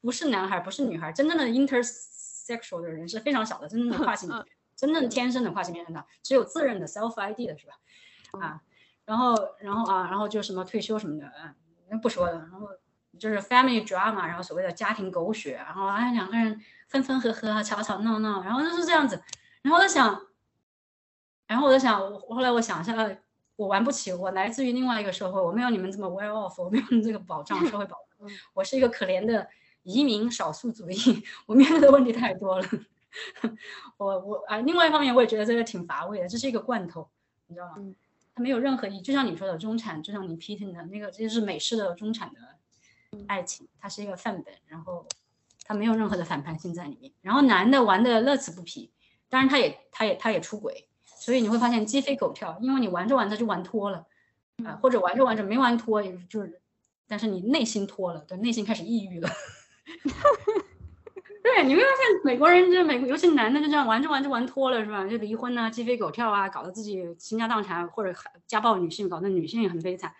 不是男孩儿不是女孩儿，真正的 intersexual 的人是非常少的，真正的跨性别嗯，真正天生的跨性别人的，只有自认的 self ID 的是吧？啊，然后然后啊，然后就什么退休什么的，嗯，那不说了，然后就是 family drama，然后所谓的家庭狗血，然后哎两个人分分合合啊，吵吵闹闹，然后就是这样子，然后我在想，然后我在想，我后来我想一下，我玩不起，我来自于另外一个社会，我没有你们这么 well off，我没有这个保障，社会保障 嗯，我是一个可怜的移民少数族裔，我面对的问题太多了。我我啊，另外一方面我也觉得这个挺乏味的，这是一个罐头，你知道吗？嗯它没有任何意义，就像你说的中产，就像你批评的那个，这是美式的中产的爱情，它是一个范本，然后它没有任何的反叛性在里面。然后男的玩的乐此不疲，当然他也他也他也出轨，所以你会发现鸡飞狗跳，因为你玩着玩着就玩脱了，啊、或者玩着玩着没玩脱，也就是，但是你内心脱了，对，内心开始抑郁了。对，你会发现美国人就美国，尤其男的就这样玩着玩着玩脱了，是吧？就离婚啊，鸡飞狗跳啊，搞得自己倾家荡产，或者家暴女性，搞得女性也很悲惨。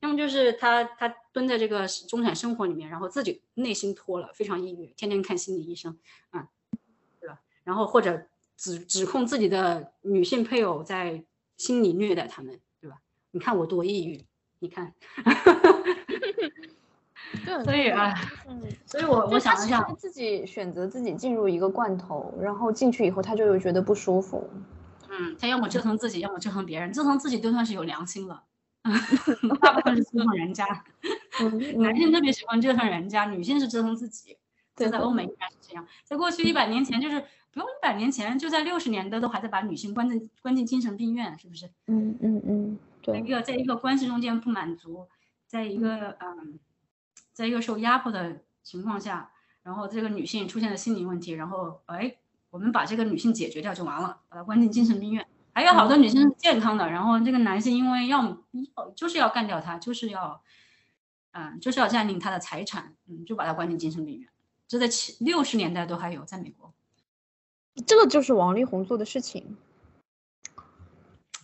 要么就是他他蹲在这个中产生活里面，然后自己内心脱了，非常抑郁，天天看心理医生，啊、对吧？然后或者指指控自己的女性配偶在心理虐待他们，对吧？你看我多抑郁，你看 对，所以啊，嗯，所以我我想一想，自己选择自己进入一个罐头，然后进去以后他就又觉得不舒服。嗯，他要么折腾自己，要么折腾别人，折腾自己都算是有良心了，大部分是折腾人家。嗯男性特别喜欢折腾人家，女性是折腾自己。对在欧美应该是这样，在过去一百年前，就是不用一百年前，就在六十年代都还在把女性关进关进精神病院，是不是？嗯嗯嗯，对，在一个在一个关系中间不满足，在一个嗯，在一个受压迫的情况下，然后这个女性出现了心理问题，然后哎，我们把这个女性解决掉就完了，把她关进精神病院。还有好多女性是健康的，然后这个男性因为要要就是要干掉她，就是要，嗯，就是要占领她的财产，嗯，就把她关进精神病院。这在七六十年代都还有，在美国这个就是王力宏做的事情。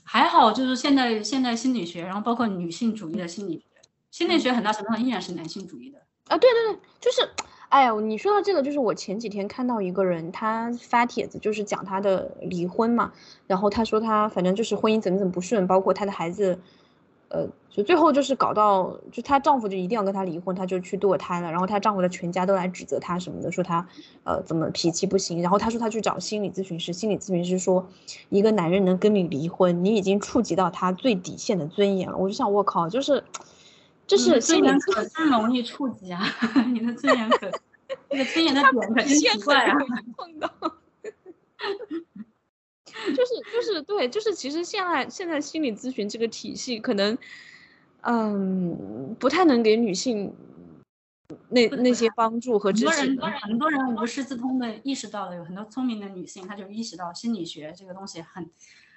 还好，就是现在现代心理学，然后包括女性主义的心理学，心理学很大程度上依然是男性主义的。啊，对对对，就是，哎呀，你说到这个，就是我前几天看到一个人，他发帖子，就是讲他的离婚嘛，然后他说他反正就是婚姻怎么怎么不顺，包括他的孩子，呃，就最后就是搞到，就她丈夫就一定要跟她离婚，她就去堕胎了，然后她丈夫的全家都来指责她什么的，说她呃怎么脾气不行，然后她说她去找心理咨询师，心理咨询师说，一个男人能跟你离婚，你已经触及到他最底线的尊严了，我就想我靠，就是。这是尊心理严可真容易触及啊！你的尊严可，你的尊严的 点可真奇怪啊！碰到。就是就就是对，就是其实现在现在心理咨询这个体系可能，嗯，不太能给女性那那些帮助和支持。很多人很多人无师自通的意识到了，有很多聪明的女性，她就意识到心理学这个东西很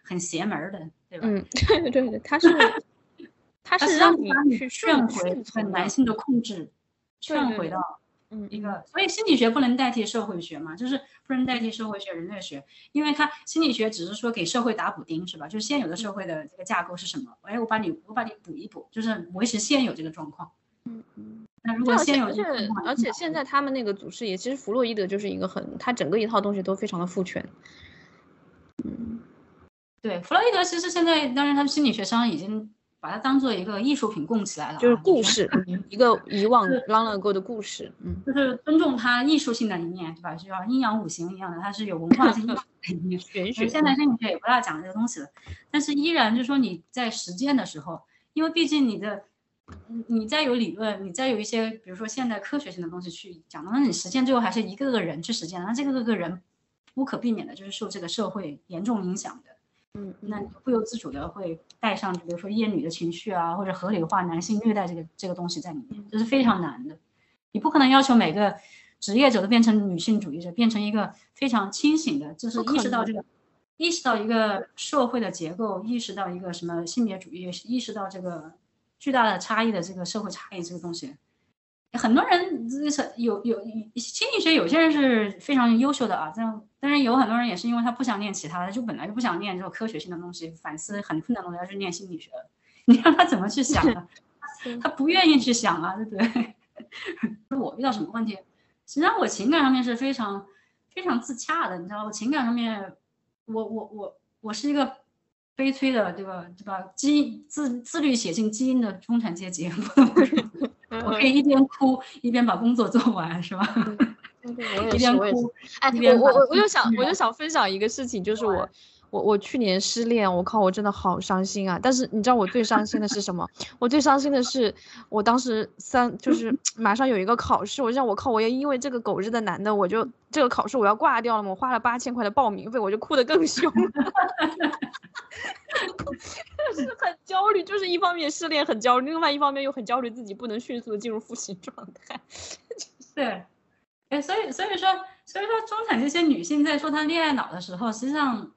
很邪门的，对吧？嗯，对对对，他是 他是让你去劝回顺从男性的控制，劝回到。嗯，一个，所以心理学不能代替社会学嘛，就是不能代替社会学、人类学，因为它心理学只是说给社会打补丁，是吧？就是现有的社会的这个架构是什么？哎，我把你，我把你补一补，就是维持现有这个状况。嗯嗯。那如果现有而且而且现在他们那个祖师爷，其实弗洛伊德就是一个很，他整个一套东西都非常的父权。嗯，对，弗洛伊德其实现在，当然他们心理学上已经。把它当做一个艺术品供起来了，就是故事，一个遗忘 long ago 的故事，嗯，就是尊重它艺术性的一面，对吧？就像阴阳五行一样的，它是有文化性的 一面。玄学。现代心理学也不大讲这个东西了，但是依然就是说你在实践的时候，因为毕竟你的，你再有理论，你再有一些比如说现代科学性的东西去讲，那你实践最后还是一个个人去实践，那这个个人不可避免的就是受这个社会严重影响的。嗯，那不由自主的会带上，比如说厌女的情绪啊，或者合理化男性虐待这个这个东西在里面，这是非常难的。你不可能要求每个职业者都变成女性主义者，变成一个非常清醒的，就是意识到这个，意识到一个社会的结构，意识到一个什么性别主义，意识到这个巨大的差异的这个社会差异这个东西。很多人是有有心理学，有些人是非常优秀的啊，这样，但是有很多人也是因为他不想念其他的，就本来就不想念这种科学性的东西，反思很困难的东西，要去念心理学，你让他怎么去想 呢？他不愿意去想啊，对不对？我遇到什么问题？实际上我情感上面是非常非常自洽的，你知道，我情感上面，我我我我是一个悲催的，对吧？对吧？基因自自律写进基因的中产阶级。我可以一边哭一边把工作做完，是吧？一边哭，哎，我我我我就想我就想分享一个事情，就是我我我去年失恋，我靠，我真的好伤心啊！但是你知道我最伤心的是什么？我最伤心的是我当时三就是 马上有一个考试，我想我靠，我要因为这个狗日的男的，我就这个考试我要挂掉了嘛！我花了八千块的报名费，我就哭得更凶。是 很焦虑，就是一方面失恋很焦虑，另外一方面又很焦虑自己不能迅速的进入复习状态。对，哎，所以所以说所以说中产这些女性在说她恋爱脑的时候，实际上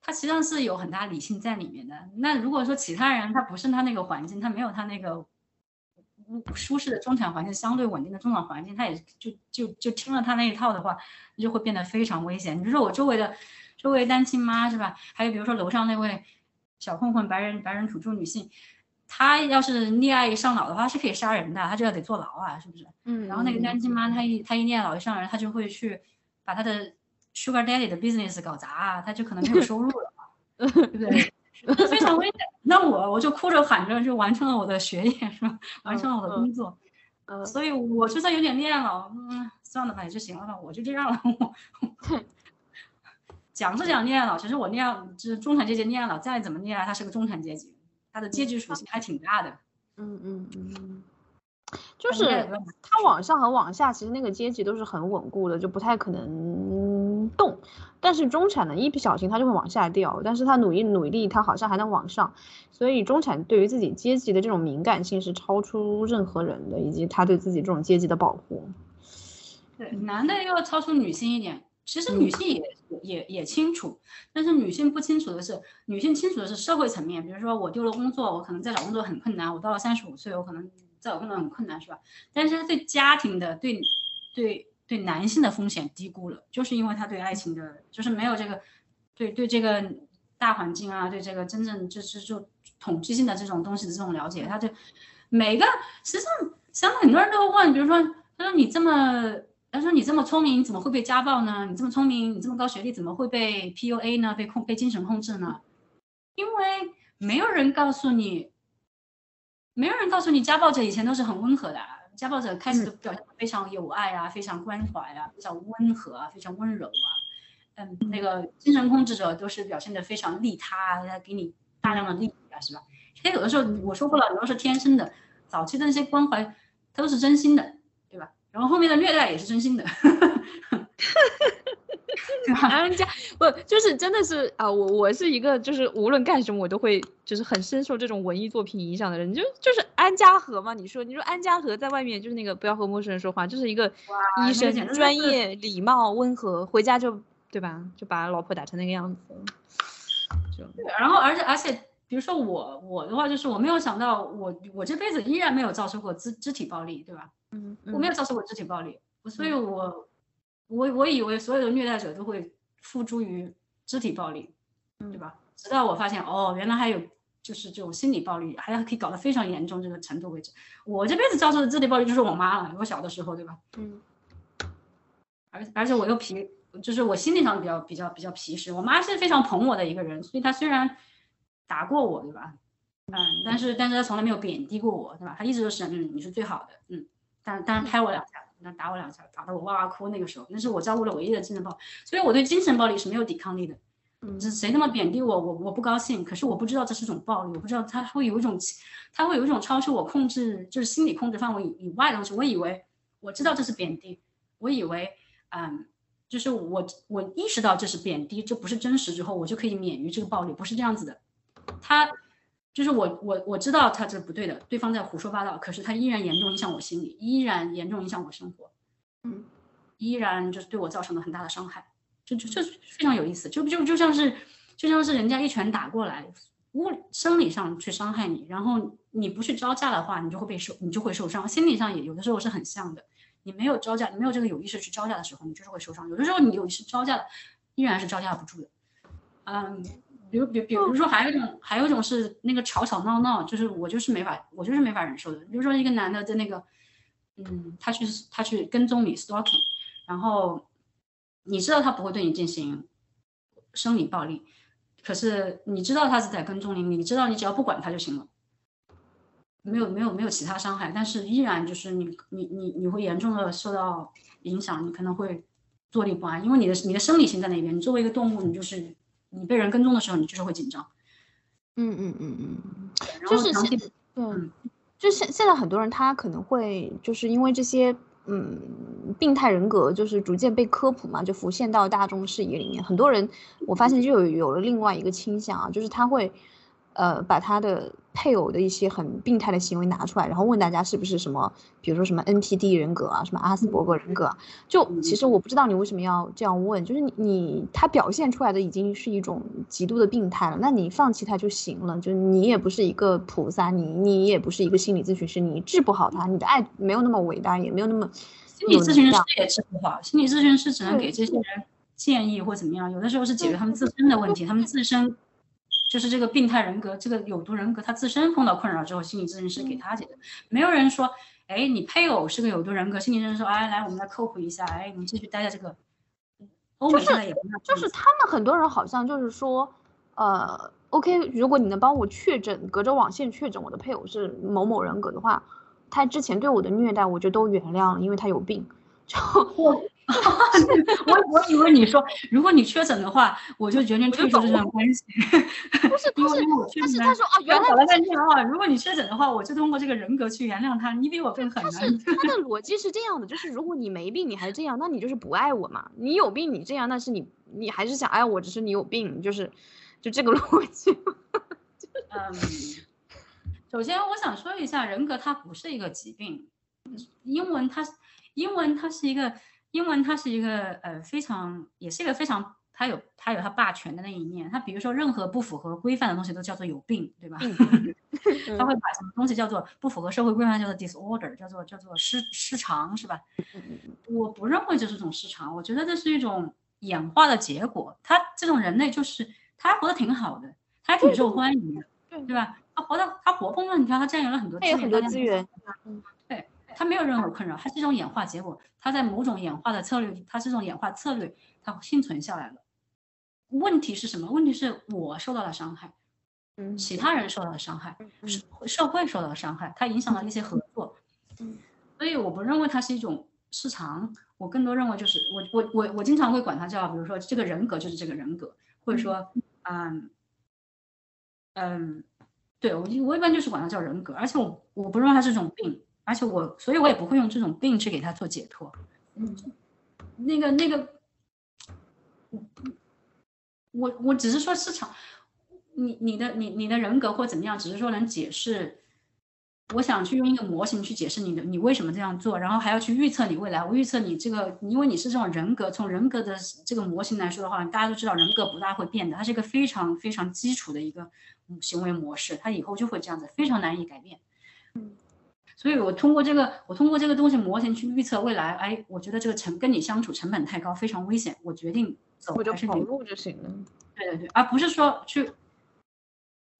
她实际上是有很大理性在里面的。那如果说其他人她不是她那个环境，她没有她那个舒适的中产环境，相对稳定的中产环境，她也就就就听了她那一套的话，就会变得非常危险。你说我周围的。周围单亲妈是吧？还有比如说楼上那位小混混白人白人土著女性，她要是溺爱一上脑的话，是可以杀人的，她就要得坐牢啊，是不是？嗯。然后那个单亲妈，她一她一恋爱脑一上来，她就会去把她的 sugar daddy 的 business 搞砸啊，她就可能没有收入了，对不对？非常危险。那我我就哭着喊着就完成了我的学业，是吧？完成了我的工作。嗯。所以我就算有点恋爱脑，嗯，算了吧，也就行了吧，我就这样了。讲是讲恋爱脑，其实我恋爱就是中产阶级恋爱脑，再怎么恋爱，他是个中产阶级，他的阶级属性还挺大的。嗯嗯嗯，就是他往上和往下，其实那个阶级都是很稳固的，就不太可能动。但是中产呢，一不小心他就会往下掉，但是他努力努力，他好像还能往上。所以中产对于自己阶级的这种敏感性是超出任何人的，以及他对自己这种阶级的保护。对，男的要超出女性一点。其实女性也也也清楚，但是女性不清楚的是，女性清楚的是社会层面。比如说我丢了工作，我可能再找工作很困难。我到了三十五岁，我可能再找工作很困难，是吧？但是对家庭的、对对对男性的风险低估了，就是因为他对爱情的，就是没有这个对对这个大环境啊，对这个真正就是就统计性的这种东西的这种了解，他就每个实际上，实际上很多人都会问，比如说他说你这么。他说：“你这么聪明，你怎么会被家暴呢？你这么聪明，你这么高学历，怎么会被 PUA 呢？被控、被精神控制呢？因为没有人告诉你，没有人告诉你，家暴者以前都是很温和的。家暴者开始都表现非常友爱啊，非常关怀啊，非常温和啊，非常温柔啊。嗯，那个精神控制者都是表现的非常利他，给你大量的利益啊，是吧？其实有的时候我说过了，有的是天生的，早期的那些关怀都是真心的。”然后后面的虐待也是真心的，安 家不就是真的是啊，我我是一个就是无论干什么我都会就是很深受这种文艺作品影响的人，就就是安家和嘛，你说你说安家和在外面就是那个不要和陌生人说话，就是一个医生专业、礼貌、温和，回家就对吧？就把老婆打成那个样子，就然后而且而且。比如说我我的话就是我没有想到我我这辈子依然没有遭受过肢肢体暴力，对吧？嗯，我没有遭受过肢体暴力，所以我我我以为所有的虐待者都会付诸于肢体暴力，对吧？直到我发现哦，原来还有就是这种心理暴力，还可以搞得非常严重这个程度为止。我这辈子遭受的肢体暴力就是我妈了，我小的时候，对吧？嗯，而而且我又皮，就是我心理上比较比较比较皮实。我妈是非常捧我的一个人，所以她虽然。打过我，对吧？嗯，但是但是他从来没有贬低过我，对吧？他一直都是嗯，你是最好的，嗯，但但是拍我两下，那打我两下，打得我哇哇哭。那个时候，那是我遭遇了唯一的精神暴力，所以我对精神暴力是没有抵抗力的。嗯，谁那么贬低我，我我不高兴。可是我不知道这是种暴力，我不知道他会有一种，他会有一种超出我控制，就是心理控制范围以以外的东西。我以为我知道这是贬低，我以为嗯，就是我我意识到这是贬低，这不是真实之后，我就可以免于这个暴力，不是这样子的。他就是我，我我知道他这不对的，对方在胡说八道，可是他依然严重影响我心理，依然严重影响我生活，嗯，依然就是对我造成了很大的伤害，就就就非常有意思，就就就像是就像是人家一拳打过来，物生理上去伤害你，然后你不去招架的话，你就会被受，你就会受伤，心理上也有的时候是很像的，你没有招架，你没有这个有意识去招架的时候，你就是会受伤，有的时候你有意识招架的，依然是招架不住的，嗯。比如，比比如说，还有一种，还有一种是那个吵吵闹闹，就是我就是没法，我就是没法忍受的。比如说，一个男的在那个，嗯，他去他去跟踪你 stalking，然后你知道他不会对你进行生理暴力，可是你知道他是在跟踪你，你知道你只要不管他就行了，没有没有没有其他伤害，但是依然就是你你你你会严重的受到影响，你可能会坐立不安，因为你的你的生理性在那边，你作为一个动物，你就是。你被人跟踪的时候，你就是会紧张。嗯嗯嗯嗯，就是现嗯，就现现在很多人他可能会就是因为这些嗯病态人格就是逐渐被科普嘛，就浮现到大众视野里面。很多人我发现就有有了另外一个倾向啊，就是他会。呃，把他的配偶的一些很病态的行为拿出来，然后问大家是不是什么，比如说什么 NPD 人格啊，什么阿斯伯格人格，就其实我不知道你为什么要这样问，就是你你他表现出来的已经是一种极度的病态了，那你放弃他就行了，就你也不是一个菩萨，你你也不是一个心理咨询师，你治不好他，你的爱没有那么伟大，也没有那么心理咨询师也治不好，心理咨询师只能给这些人建议或怎么样，有的时候是解决他们自身的问题，他们自身。就是这个病态人格，这个有毒人格，他自身碰到困扰之后，心理咨询师给他解决。没有人说，哎，你配偶是个有毒人格，心理咨询师说，哎，来，我们来科普一下，哎，你继续待在这个。就是就是他们很多人好像就是说，呃，OK，如果你能帮我确诊，隔着网线确诊我的配偶是某某人格的话，他之前对我的虐待我就都原谅了，因为他有病。就 我。我我以为你说，如果你确诊的话，我就决定退出这段关系。不是，不是，但是他说啊，原来搞了半天啊，如果你确诊的话，我就通过这个人格去原谅他。你比我更狠。他是他的逻辑是这样的，就是如果你没病，你还这样，那你就是不爱我嘛。你有病，你这样，那是你你还是想爱我，只是你有病，就是就这个逻辑。嗯，首先我想说一下，人格它不是一个疾病，英文它英文它是一个。英文它是一个呃非常，也是一个非常，它有它有它霸权的那一面。它比如说任何不符合规范的东西都叫做有病，对吧？他会把什么东西叫做不符合社会规范叫做 disorder，叫做叫做失失常，是吧？我不认为这是种失常，我觉得这是一种演化的结果。他这种人类就是他活得挺好的，他还挺受欢迎的，对吧？他活得他活蹦乱跳，他占有了很多资源，很多资源。他没有任何困扰，它是一种演化结果。它在某种演化的策略，它是一种演化策略，它幸存下来了。问题是什么？问题是我受到了伤害，嗯，其他人受到了伤害，社社会受到了伤害，它影响了一些合作，嗯，所以我不认为它是一种失常，我更多认为就是我我我我经常会管它叫，比如说这个人格就是这个人格，或者说，嗯嗯，对我我一般就是管它叫人格，而且我我不认为它是一种病。而且我，所以我也不会用这种病去给他做解脱。嗯，那个那个，我我只是说市场，你你的你你的人格或怎么样，只是说能解释。我想去用一个模型去解释你的，你为什么这样做，然后还要去预测你未来。我预测你这个，因为你是这种人格，从人格的这个模型来说的话，大家都知道人格不大会变的，它是一个非常非常基础的一个行为模式，它以后就会这样子，非常难以改变。嗯，所以我通过这个，我通过这个东西模型去预测未来。哎，我觉得这个成跟你相处成本太高，非常危险，我决定走还是跑路就行了。对对对，而不是说去。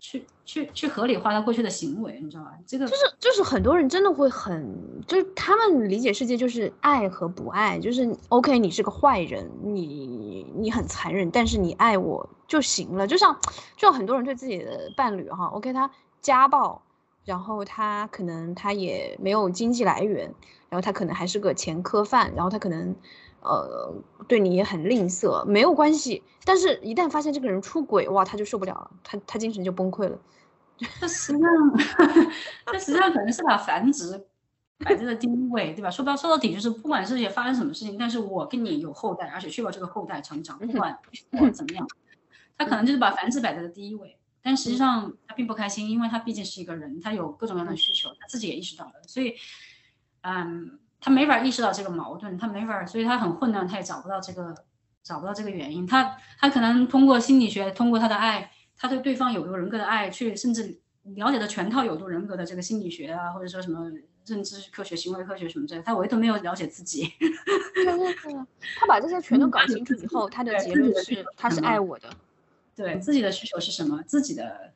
去去去合理化他过去的行为，你知道吧？这个就是就是很多人真的会很，就是他们理解世界就是爱和不爱，就是 OK，你是个坏人，你你很残忍，但是你爱我就行了。就像就像很多人对自己的伴侣哈，OK，他家暴，然后他可能他也没有经济来源，然后他可能还是个前科犯，然后他可能。呃，对你也很吝啬，没有关系。但是，一旦发现这个人出轨，哇，他就受不了了，他他精神就崩溃了。他实际上，他实际上可能是把繁殖摆在了第一位，对吧？说不说到底就是，不管是也发生什么事情，但是我跟你有后代，而且确保这个后代成长，不管不管怎么样，他可能就是把繁殖摆在了第一位。但实际上他并不开心，因为他毕竟是一个人，他有各种各样的需求，他自己也意识到了，所以，嗯。他没法意识到这个矛盾，他没法，所以他很混乱，他也找不到这个，找不到这个原因。他他可能通过心理学，通过他的爱，他对对方有毒人格的爱，去甚至了解的全套有毒人格的这个心理学啊，或者说什么认知科学、行为科学什么之类，他唯独没有了解自己。对对对，他把这些全都搞清楚以后，他的结论是他是爱我的，对。自己的需求是什么，自己的。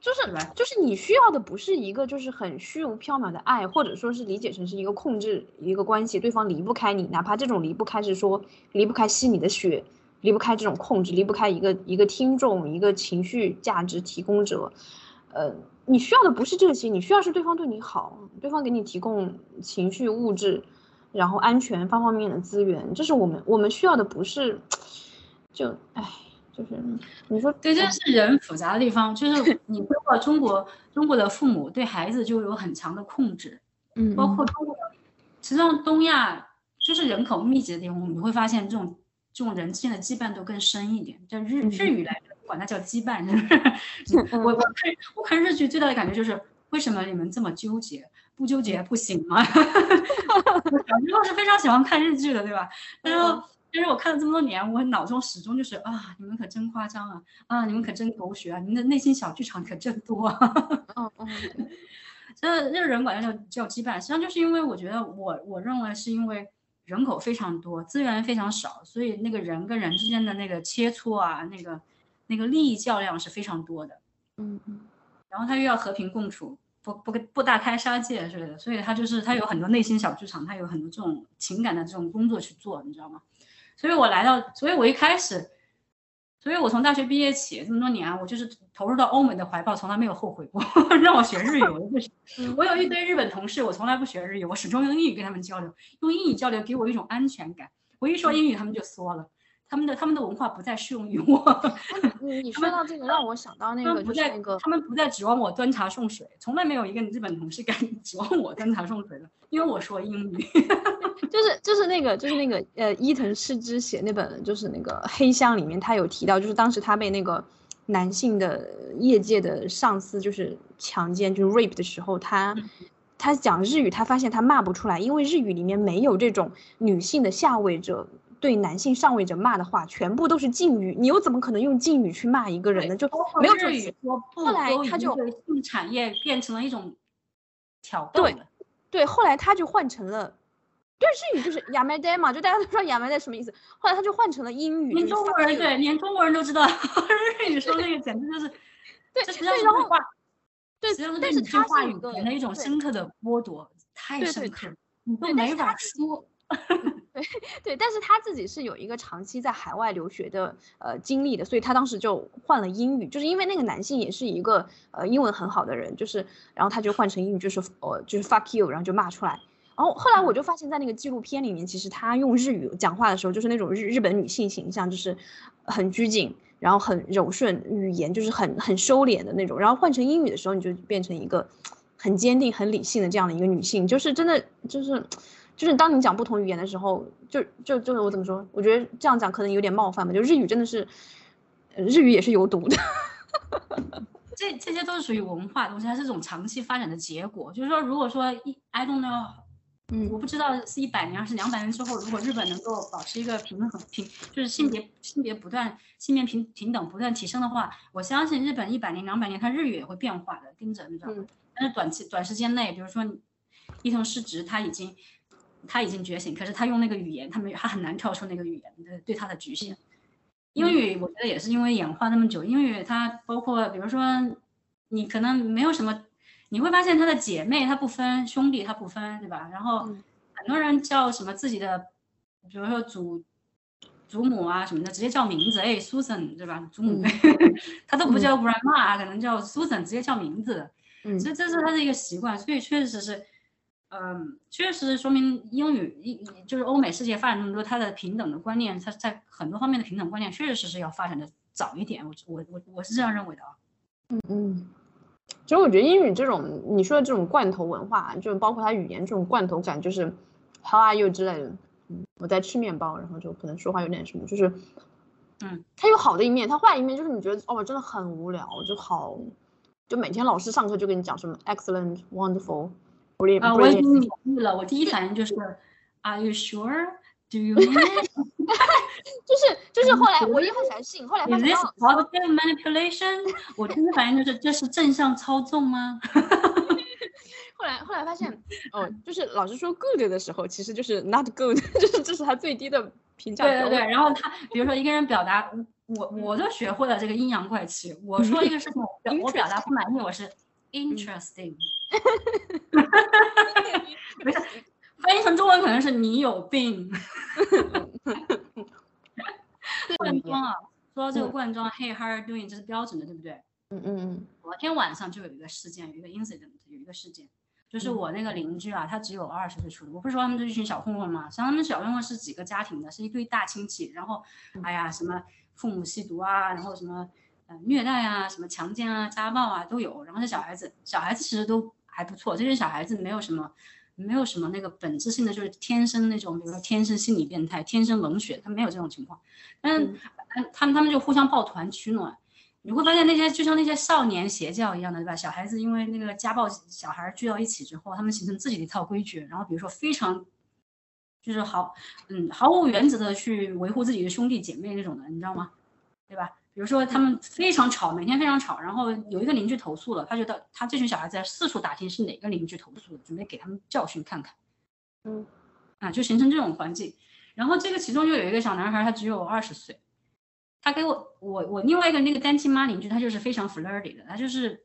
就是就是你需要的不是一个就是很虚无缥缈的爱，或者说是理解成是一个控制一个关系，对方离不开你，哪怕这种离不开是说离不开吸你的血，离不开这种控制，离不开一个一个听众，一个情绪价值提供者，呃，你需要的不是这些，你需要是对方对你好，对方给你提供情绪物质，然后安全方方面面的资源，这是我们我们需要的不是，就唉。就是你说对，这是人复杂的地方。就是你包括中国，中国的父母对孩子就有很强的控制，嗯，包括中国，实际上东亚就是人口密集的地方，你会发现这种这种人之间的羁绊都更深一点。就日日语来管它叫羁绊。是 我我看我看日剧最大的感觉就是，为什么你们这么纠结？不纠结不行吗？小时候是非常喜欢看日剧的，对吧？但是。但是我看了这么多年，我脑中始终就是啊，你们可真夸张啊，啊，你们可真狗血啊，你们的内心小剧场可真多。嗯嗯，这这个人管叫叫羁绊，实际上就是因为我觉得我我认为是因为人口非常多，资源非常少，所以那个人跟人之间的那个切磋啊，那个那个利益较量是非常多的。嗯嗯，然后他又要和平共处，不不不大开杀戒之类的，所以他就是他有很多内心小剧场，他有很多这种情感的这种工作去做，你知道吗？所以我来到，所以我一开始，所以我从大学毕业起这么多年，我就是投入到欧美的怀抱，从来没有后悔过。让我学日语，我不我有一堆日本同事，我从来不学日语，我始终用英语跟他们交流，用英语交流给我一种安全感。我一说英语，他们就缩了。他们的他们的文化不再适用于我。你说到这个，让我想到那个就是那个，他们不再指望我端茶送水，从来没有一个日本同事敢 指望我端茶送水的，因为我说英语。就是就是那个就是那个呃伊藤诗织写那本就是那个黑箱里面，他有提到，就是当时他被那个男性的业界的上司就是强奸就是 rape 的时候，他他讲日语，他发现他骂不出来，因为日语里面没有这种女性的下位者。对男性上位者骂的话，全部都是敬语，你又怎么可能用敬语去骂一个人呢？就没有日语说不，后来他就性产业变成了一种挑逗。对，对，后来他就换成了，对日语就是亚麻袋嘛，就大家都知道亚麻袋什么意思。后来他就换成了英语，连中国人对，连中国人都知道 日语说那个简直就是，对，实际上是对话，对，但是他话语给人一种深刻的剥夺，太深刻，你都没法说。对 对，但是他自己是有一个长期在海外留学的呃经历的，所以他当时就换了英语，就是因为那个男性也是一个呃英文很好的人，就是然后他就换成英语，就是呃就是 fuck you，然后就骂出来。然后后来我就发现，在那个纪录片里面，其实他用日语讲话的时候，就是那种日日本女性形象，就是很拘谨，然后很柔顺，语言就是很很收敛的那种。然后换成英语的时候，你就变成一个很坚定、很理性的这样的一个女性，就是真的就是。就是当你讲不同语言的时候，就就就是我怎么说？我觉得这样讲可能有点冒犯吧。就日语真的是，日语也是有毒的。这这些都是属于文化东西，它是一种长期发展的结果。就是说，如果说一 I don't know，嗯，我不知道是一百年还是两百年之后，如果日本能够保持一个平衡平，就是性别性别不断性别平平等不断提升的话，我相信日本一百年两百年它日语也会变化的，跟着你知道吗？但是短期短时间内，比如说伊藤诗织他已经。他已经觉醒，可是他用那个语言，他没他很难跳出那个语言的对他的局限。英语我觉得也是因为演化那么久，英语它包括比如说你可能没有什么，你会发现他的姐妹他不分兄弟他不分，对吧？然后很多人叫什么自己的，比如说祖祖母啊什么的，直接叫名字，哎，Susan，对吧？祖母 他都不叫 Grandma，可能叫 Susan，直接叫名字。嗯，所以这是他的一个习惯，所以确实是。嗯，确实说明英语一就是欧美世界发展那么多，它的平等的观念，它在很多方面的平等观念，确确实实要发展的早一点。我我我我是这样认为的啊。嗯嗯，其实我觉得英语这种你说的这种罐头文化，就包括它语言这种罐头感，就是 How are you 之类的。嗯，我在吃面包，然后就可能说话有点什么，就是嗯，它有好的一面，它坏的一面就是你觉得哦，真的很无聊，就好，就每天老师上课就跟你讲什么 excellent wonderful。啊，我已经明白了。我第一反应就是 Are you sure? Do you mean? 就是就是后来我也很相信，后来发现 Is this positive manipulation? 我第一反应就是这是正向操纵吗？后来后来发现哦，就是老师说 good 的时候，其实就是 not good，就是这是他最低的评价。对对对，然后他比如说一个人表达我我都学会了这个阴阳怪气，我说一个事情我我表达不满意，我是。Interesting，没事，翻译成中文可能是你有病。罐装啊，说到这个罐装，Hey how are you doing？这是标准的，对不对？嗯嗯嗯。昨天晚上就有一个事件，有一个 incident，有一个事件，就是我那个邻居啊，他只有二十岁出头。我不是说他们是一群小混混吗？像他们小混混是几个家庭的，是一堆大亲戚，然后，哎呀，什么父母吸毒啊，然后什么呃。虐待啊，什么强奸啊、家暴啊都有。然后这小孩子，小孩子其实都还不错。这些小孩子没有什么，没有什么那个本质性的，就是天生那种，比如说天生心理变态、天生冷血，他没有这种情况。但是，他们他们就互相抱团取暖。你会发现那些就像那些少年邪教一样的，对吧？小孩子因为那个家暴小孩聚到一起之后，他们形成自己的一套规矩。然后比如说非常，就是毫，嗯，毫无原则的去维护自己的兄弟姐妹那种的，你知道吗？对吧？比如说他们非常吵，每天非常吵，然后有一个邻居投诉了，他就到他这群小孩子四处打听是哪个邻居投诉的，准备给他们教训看看。嗯，啊，就形成这种环境。然后这个其中就有一个小男孩，他只有二十岁，他给我我我另外一个那个单亲妈邻居，他就是非常 flirty 的，他就是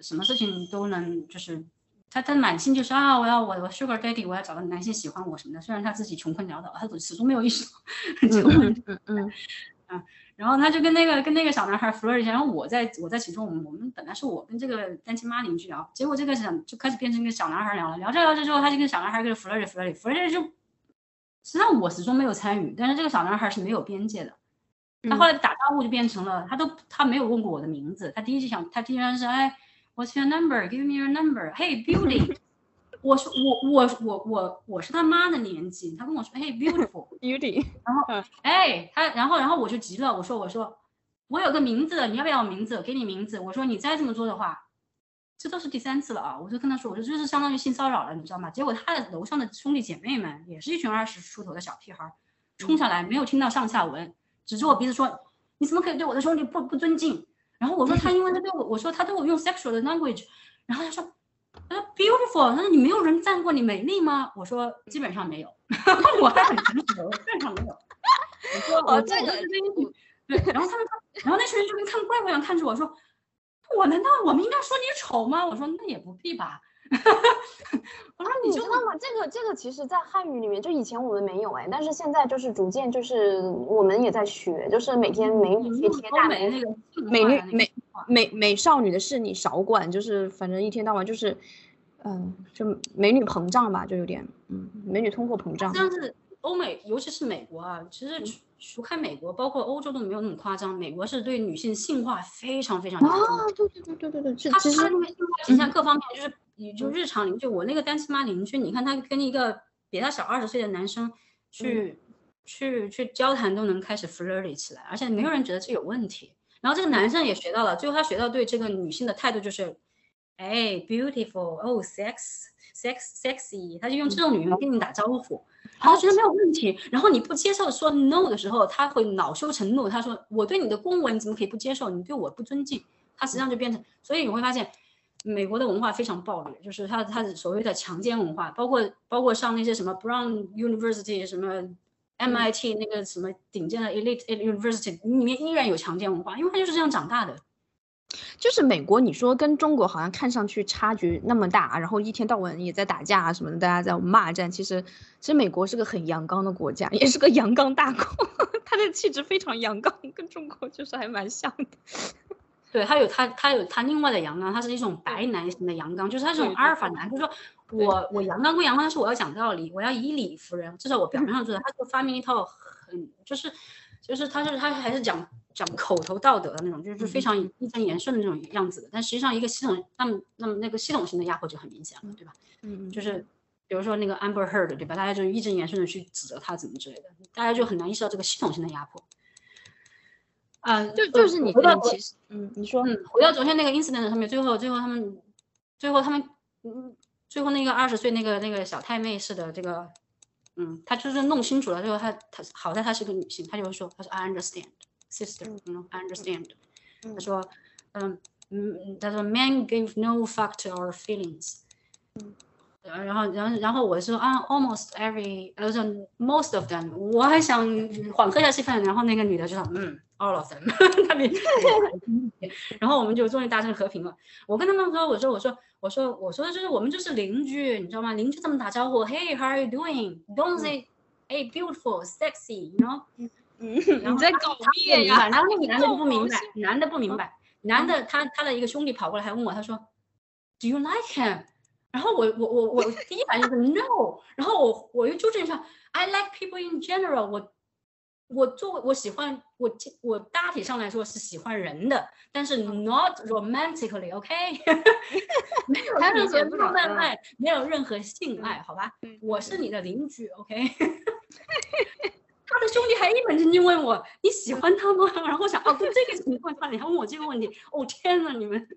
什么事情都能就是他他满心就是啊我要我我 sugar daddy，我要找个男性喜欢我什么的。虽然他自己穷困潦倒，他始终没有意识到。嗯嗯嗯。啊，然后他就跟那个跟那个小男孩 flirt 一下，然后我在我在其中，我们我们本来是我跟这个单亲妈邻居聊，结果这个小就开始变成跟小男孩聊了，聊着聊着之后，他就跟小男孩跟 flirt flirt flirt 就，实际上我始终没有参与，但是这个小男孩是没有边界的，他后来打招呼就变成了，他都他没有问过我的名字，他第一句想他第一句是哎，What's your number? Give me your number. Hey, beauty. 我说我我我我我是他妈的年纪，他跟我说，嘿，beautiful，beauty，然后，哎，他然后然后我就急了，我说我说我有个名字，你要不要名字？给你名字。我说你再这么做的话，这都是第三次了啊！我就跟他说，我说这是相当于性骚扰了，你知道吗？结果他的楼上的兄弟姐妹们也是一群二十出头的小屁孩，冲下来没有听到上下文，指着我鼻子说，你怎么可以对我的兄弟不不尊敬？然后我说他因为他对我，我说他对我用 sexual 的 language，然后他说。他说 beautiful，他说你没有人赞过你美丽吗？我说基本上没有，我还很诚实，基本上没有。我说我这个对，然后他们，然后那群人就跟看怪物一样看着我说，我难道我们应该说你丑吗？我说那也不必吧。我说你知道吗？这个这个其实，在汉语里面，就以前我们没有哎，但是现在就是逐渐就是我们也在学，就是每天美女贴大美那个美女美美美少女的事你少管，就是反正一天到晚就是，嗯，就美女膨胀吧，就有点嗯，美女通货膨胀。但是欧美，尤其是美国啊，其实除开美国，包括欧洲都没有那么夸张。美国是对女性性化非常非常啊，对对对对对对，他他因为性化各方面就是。你就日常邻居，我那个单亲妈邻居，你看她跟一个比她小二十岁的男生去、去去交谈都能开始 flirty 起来，而且没有人觉得这有问题。然后这个男生也学到了，最后他学到对这个女性的态度就是，哎，beautiful，哦，sex，sex sexy，他就用这种语言跟你打招呼，然后觉得没有问题。然后你不接受说 no 的时候，他会恼羞成怒，他说我对你的恭维你怎么可以不接受？你对我不尊敬，他实际上就变成，所以你会发现。美国的文化非常暴力，就是他他所谓的强奸文化，包括包括上那些什么 Brown University 什么 MIT 那个什么顶尖的 elite university 里面依然有强奸文化，因为他就是这样长大的。就是美国，你说跟中国好像看上去差距那么大，然后一天到晚也在打架啊什么的，大家在骂战。其实，其实美国是个很阳刚的国家，也是个阳刚大国，他的气质非常阳刚，跟中国就是还蛮像的。对他有他他有他另外的阳刚，他是一种白男型的阳刚，就是他这种阿尔法男，就是说我我阳刚归阳刚，但是我要讲道理，我要以理服人，至少我表面上做的。他就发明一套很就是就是他就是他还是讲讲口头道德的那种，就是非常义正言顺的那种样子的。但实际上一个系统，那么那么那个系统性的压迫就很明显了，对吧？嗯，就是比如说那个 Amber Heard，对吧？大家就义正言顺的去指责他怎么之类的，大家就很难意识到这个系统性的压迫。啊，就就是你，其实，嗯，你说，嗯，回到昨天那个 incident 上面，最后，最后他们，最后他们，嗯，最后那个二十岁那个那个小太妹似的这个，嗯，他就是弄清楚了，最后他他好在她是个女性，他就会说，他说 I understand sister，I understand，他说，嗯嗯，他说 men give no fuck to our feelings，嗯。然后，然后，然后我说啊，almost every，呃，说 most of them，我还想缓和一下气氛。然后那个女的就说，嗯，all of them，他 们，然后我们就终于达成和平了。我跟他们说，我说，我说，我说，我说的就是我们就是邻居，你知道吗？邻居这么打招呼，Hey，how are you doing？Don't say，Hey beautiful，sexy，you know？嗯，你在搞咩呀？然后那个男的不明白，男的不明白，男的他他的一个兄弟跑过来还问我，他说，Do you like him？然后我我我我第一反应是 no，然后我我又纠正一下，I like people in general，我我作为我喜欢我我大体上来说是喜欢人的，但是 not romantically，OK，没有任何浪漫爱，没有任何性爱，好吧，我是你的邻居，OK，他的兄弟还一本正经问我你喜欢他吗？然后我想哦，对这个情况下你还问我这个问题，哦天呐，你们，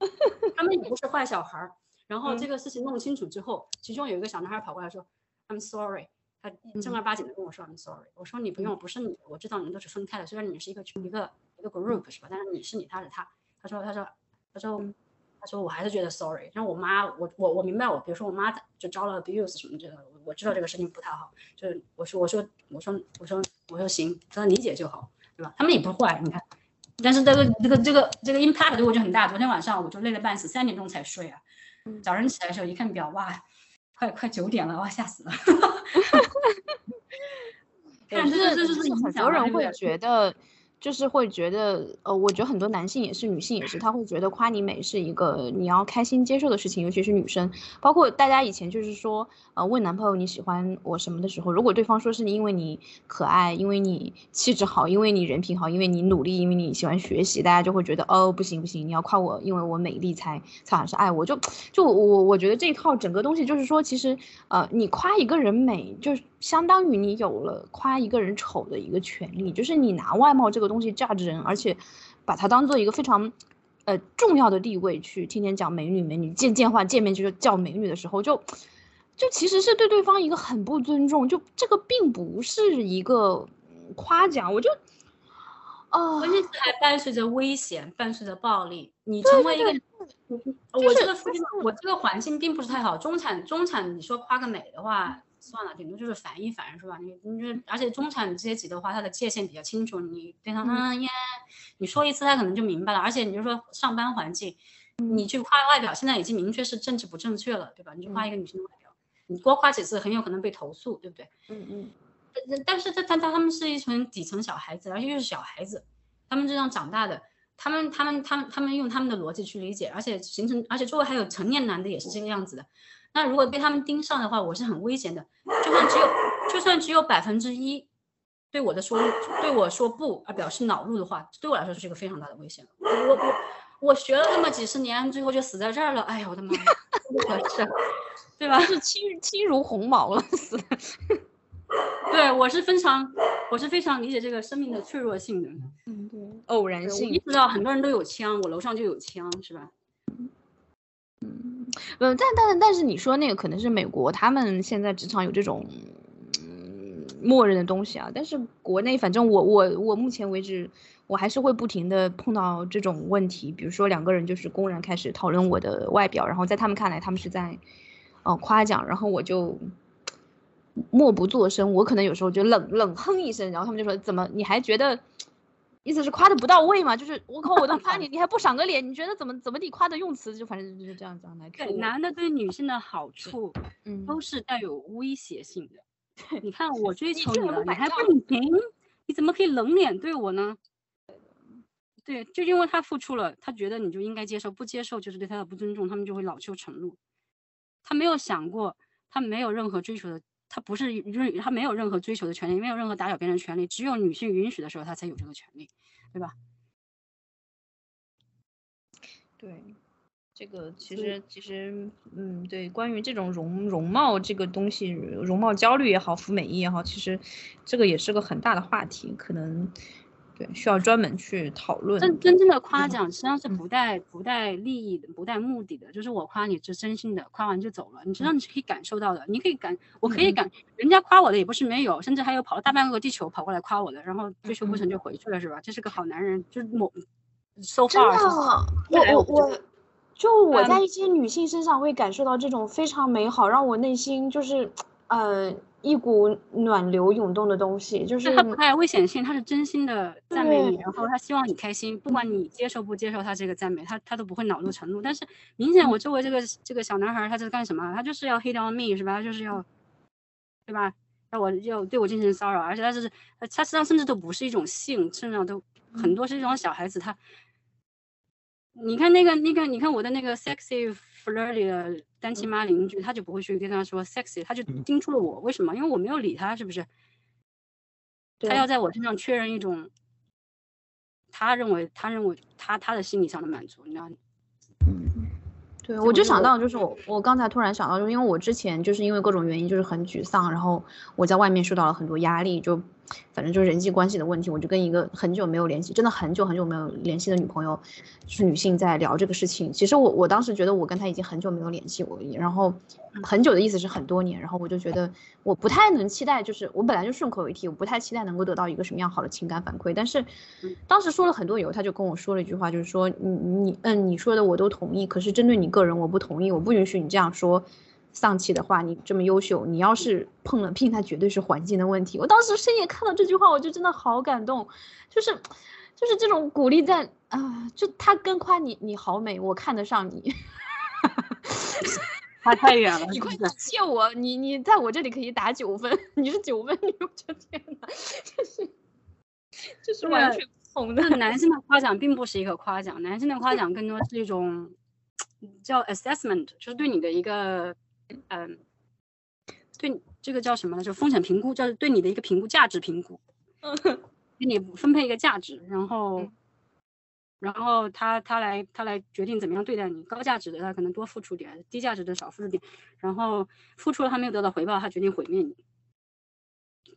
他们也不是坏小孩儿。然后这个事情弄清楚之后，其中有一个小男孩跑过来说：“I'm sorry。”他正儿八经的跟我说：“I'm sorry。”我说：“你不用，不是你，我知道你们都是分开的，虽然你们是一个一个一个 group 是吧？但是你是你，他是他。”他说：“他说他说他说我还是觉得 sorry。”然后我妈，我我我明白，我比如说我妈就招了 abuse 什么之类的，我知道这个事情不太好。就是我说我说我说我说我说行，他理解就好，对吧？他们也不坏，你看。但是这个这个这个这个 impact 对我就很大。昨天晚上我就累得半死，三点钟才睡啊。早上起来的时候一看表，哇，快快九点了，哇，吓死了。但是就是很多人会觉得。就是会觉得，呃，我觉得很多男性也是，女性也是，他会觉得夸你美是一个你要开心接受的事情，尤其是女生。包括大家以前就是说，呃，问男朋友你喜欢我什么的时候，如果对方说是因为你可爱，因为你气质好，因为你人品好，因为你努力，因为你喜欢学习，大家就会觉得，哦，不行不行，你要夸我，因为我美丽才才算是爱我。就就我我觉得这一套整个东西就是说，其实，呃，你夸一个人美，就是相当于你有了夸一个人丑的一个权利，就是你拿外貌这个东。西价值人，而且把它当做一个非常呃重要的地位去天天讲美女美女见见话见面就是叫美女的时候，就就其实是对对方一个很不尊重，就这个并不是一个夸奖，我就哦，关键是还伴随着危险，伴随着暴力。你成为一个，我这个我这个环境并不是太好，中产中产，你说夸个美的话。算了，顶多就是烦一烦，是吧？你你就而且中产阶级的话，他的界限比较清楚，你对他嗯呀，你说一次他可能就明白了。而且你就说上班环境，你去夸外表，现在已经明确是政治不正确了，对吧？你去夸一个女性的外表，你多夸几次很有可能被投诉，对不对？嗯嗯。但但是他他他们是一群底层小孩子，而且又是小孩子，他们这样长大的，他们他们他们他们用他们的逻辑去理解，而且形成，而且周围还有成年男的也是这个样子的。那如果被他们盯上的话，我是很危险的。就算只有，就算只有百分之一，对我的说对我说不而表示恼怒的话，对我来说是一个非常大的危险。我我我学了那么几十年，最后就死在这儿了。哎呀，我的妈呀，不合适，对吧？是轻轻如鸿毛了，死。对我是非常，我是非常理解这个生命的脆弱性的。嗯，对，偶然性。我意识到很多人都有枪，我楼上就有枪，是吧？嗯，呃，但但但是你说那个可能是美国，他们现在职场有这种嗯默认的东西啊。但是国内，反正我我我目前为止，我还是会不停的碰到这种问题。比如说两个人就是公然开始讨论我的外表，然后在他们看来，他们是在哦夸奖，然后我就默不作声。我可能有时候就冷冷哼一声，然后他们就说怎么你还觉得？意思是夸的不到位嘛？就是我靠，我都夸 你，你还不赏个脸？你觉得怎么怎么地夸的用词就反正就是这样讲来。对，男的对女性的好处，嗯，都是带有威胁性的。你看我 追求你了，你还不领情？你怎么可以冷脸对我呢？对，就因为他付出了，他觉得你就应该接受，不接受就是对他的不尊重，他们就会恼羞成怒。他没有想过，他没有任何追求的。他不是任他没有任何追求的权利，没有任何打扰别人的权利，只有女性允许的时候，他才有这个权利，对吧？对，这个其实其实，嗯，对，关于这种容容貌这个东西，容貌焦虑也好，服美役也好，其实这个也是个很大的话题，可能。对，需要专门去讨论。真真正的夸奖实际上是不带不带利益的，不带目的的，就是我夸你是真心的，夸完就走了。你知道你是可以感受到的，你可以感，我可以感，人家夸我的也不是没有，甚至还有跑了大半个地球跑过来夸我的，然后追求不成就回去了，是吧？这是个好男人，就是某，so far。真的，我我我，就我在一些女性身上会感受到这种非常美好，让我内心就是，呃。一股暖流涌动的东西，就是他不带危险性，他是真心的赞美你，然后他希望你开心，不管你接受不接受他这个赞美，他他都不会恼怒成怒。但是明显我周围这个这个小男孩他是干什么？他就是要 hit on me 是吧？他就是要，对吧？要我要对我进行骚扰，而且他是他实际上甚至都不是一种性，甚至都很多是一种小孩子他。你看那个那个，你看我的那个 sexy flirty 的单亲妈邻居，他就不会去跟他说 sexy，他就盯住了我。为什么？因为我没有理他，是不是？他要在我身上确认一种，他认为他认为他他的心理上的满足，你知道？嗯。对，我就想到，就是我我刚才突然想到，就因为我之前就是因为各种原因就是很沮丧，然后我在外面受到了很多压力，就反正就是人际关系的问题，我就跟一个很久没有联系，真的很久很久没有联系的女朋友，就是女性在聊这个事情。其实我我当时觉得我跟她已经很久没有联系过，然后很久的意思是很多年，然后我就觉得我不太能期待，就是我本来就顺口一提，我不太期待能够得到一个什么样好的情感反馈。但是当时说了很多以后，他就跟我说了一句话，就是说你你嗯你说的我都同意，可是针对你。个人我不同意，我不允许你这样说丧气的话。你这么优秀，你要是碰了病，那绝对是环境的问题。我当时深夜看到这句话，我就真的好感动，就是就是这种鼓励在啊，就他跟夸你你好美，我看得上你，差太远了。你快借我，你你在我这里可以打九分，你是九分女，我的天哪，这是就是完全不同的。男性的夸奖并不是一个夸奖，男性的夸奖更多是一种。叫 assessment，就是对你的一个，嗯，对这个叫什么呢？就风险评估，叫对你的一个评估，价值评估，给你分配一个价值，然后，然后他他来他来决定怎么样对待你。高价值的他可能多付出点，低价值的少付出点，然后付出了他没有得到回报，他决定毁灭你。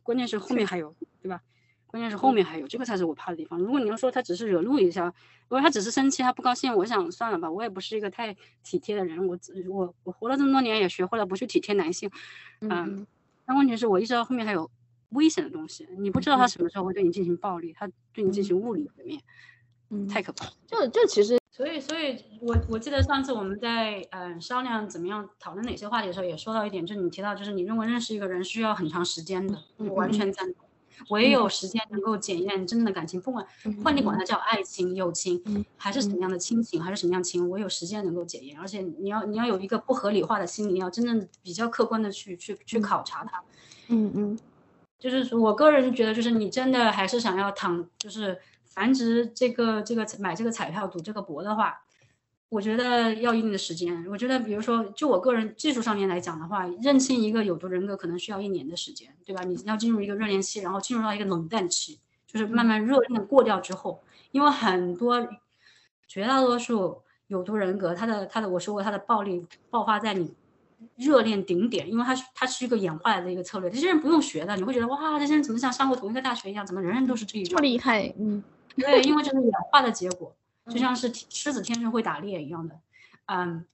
关键是后面还有，对吧？关键是后面还有，这个才是我怕的地方。如果你要说他只是惹怒一下，如果他只是生气，他不高兴，我想算了吧，我也不是一个太体贴的人。我我我活了这么多年，也学会了不去体贴男性。嗯，但问题是我意识到后面还有危险的东西，你不知道他什么时候会对你进行暴力，他对你进行物理毁灭，嗯，太可怕。就就其实，所以所以，我我记得上次我们在嗯商量怎么样讨论哪些话题的时候，也说到一点，就是你提到，就是你认为认识一个人需要很长时间的，我完全赞同。唯有时间能够检验真正的感情，不管换你管它叫爱情、友情，还是什么样的亲情，还是什么样情，唯有时间能够检验。而且你要你要有一个不合理化的心理，要真正比较客观的去去去考察它。嗯嗯，就是我个人觉得，就是你真的还是想要躺，就是繁殖这个这个买这个彩票赌这个博的话，我觉得要一定的时间。我觉得，比如说，就我个人技术上面来讲的话，认清一个有毒人格可能需要一年的时间，对吧？你要进入一个热恋期，然后进入到一个冷淡期，就是慢慢热恋过掉之后，因为很多绝大多数有毒人格，他的他的我说过，他的暴力爆发在你热恋顶点，因为他是他是一个演化来的一个策略。这些人不用学的，你会觉得哇，这些人怎么像上过同一个大学一样，怎么人人都是这一这么厉害？嗯，对，因为这是演化的结果。就像是狮子天生会打猎一样的，嗯，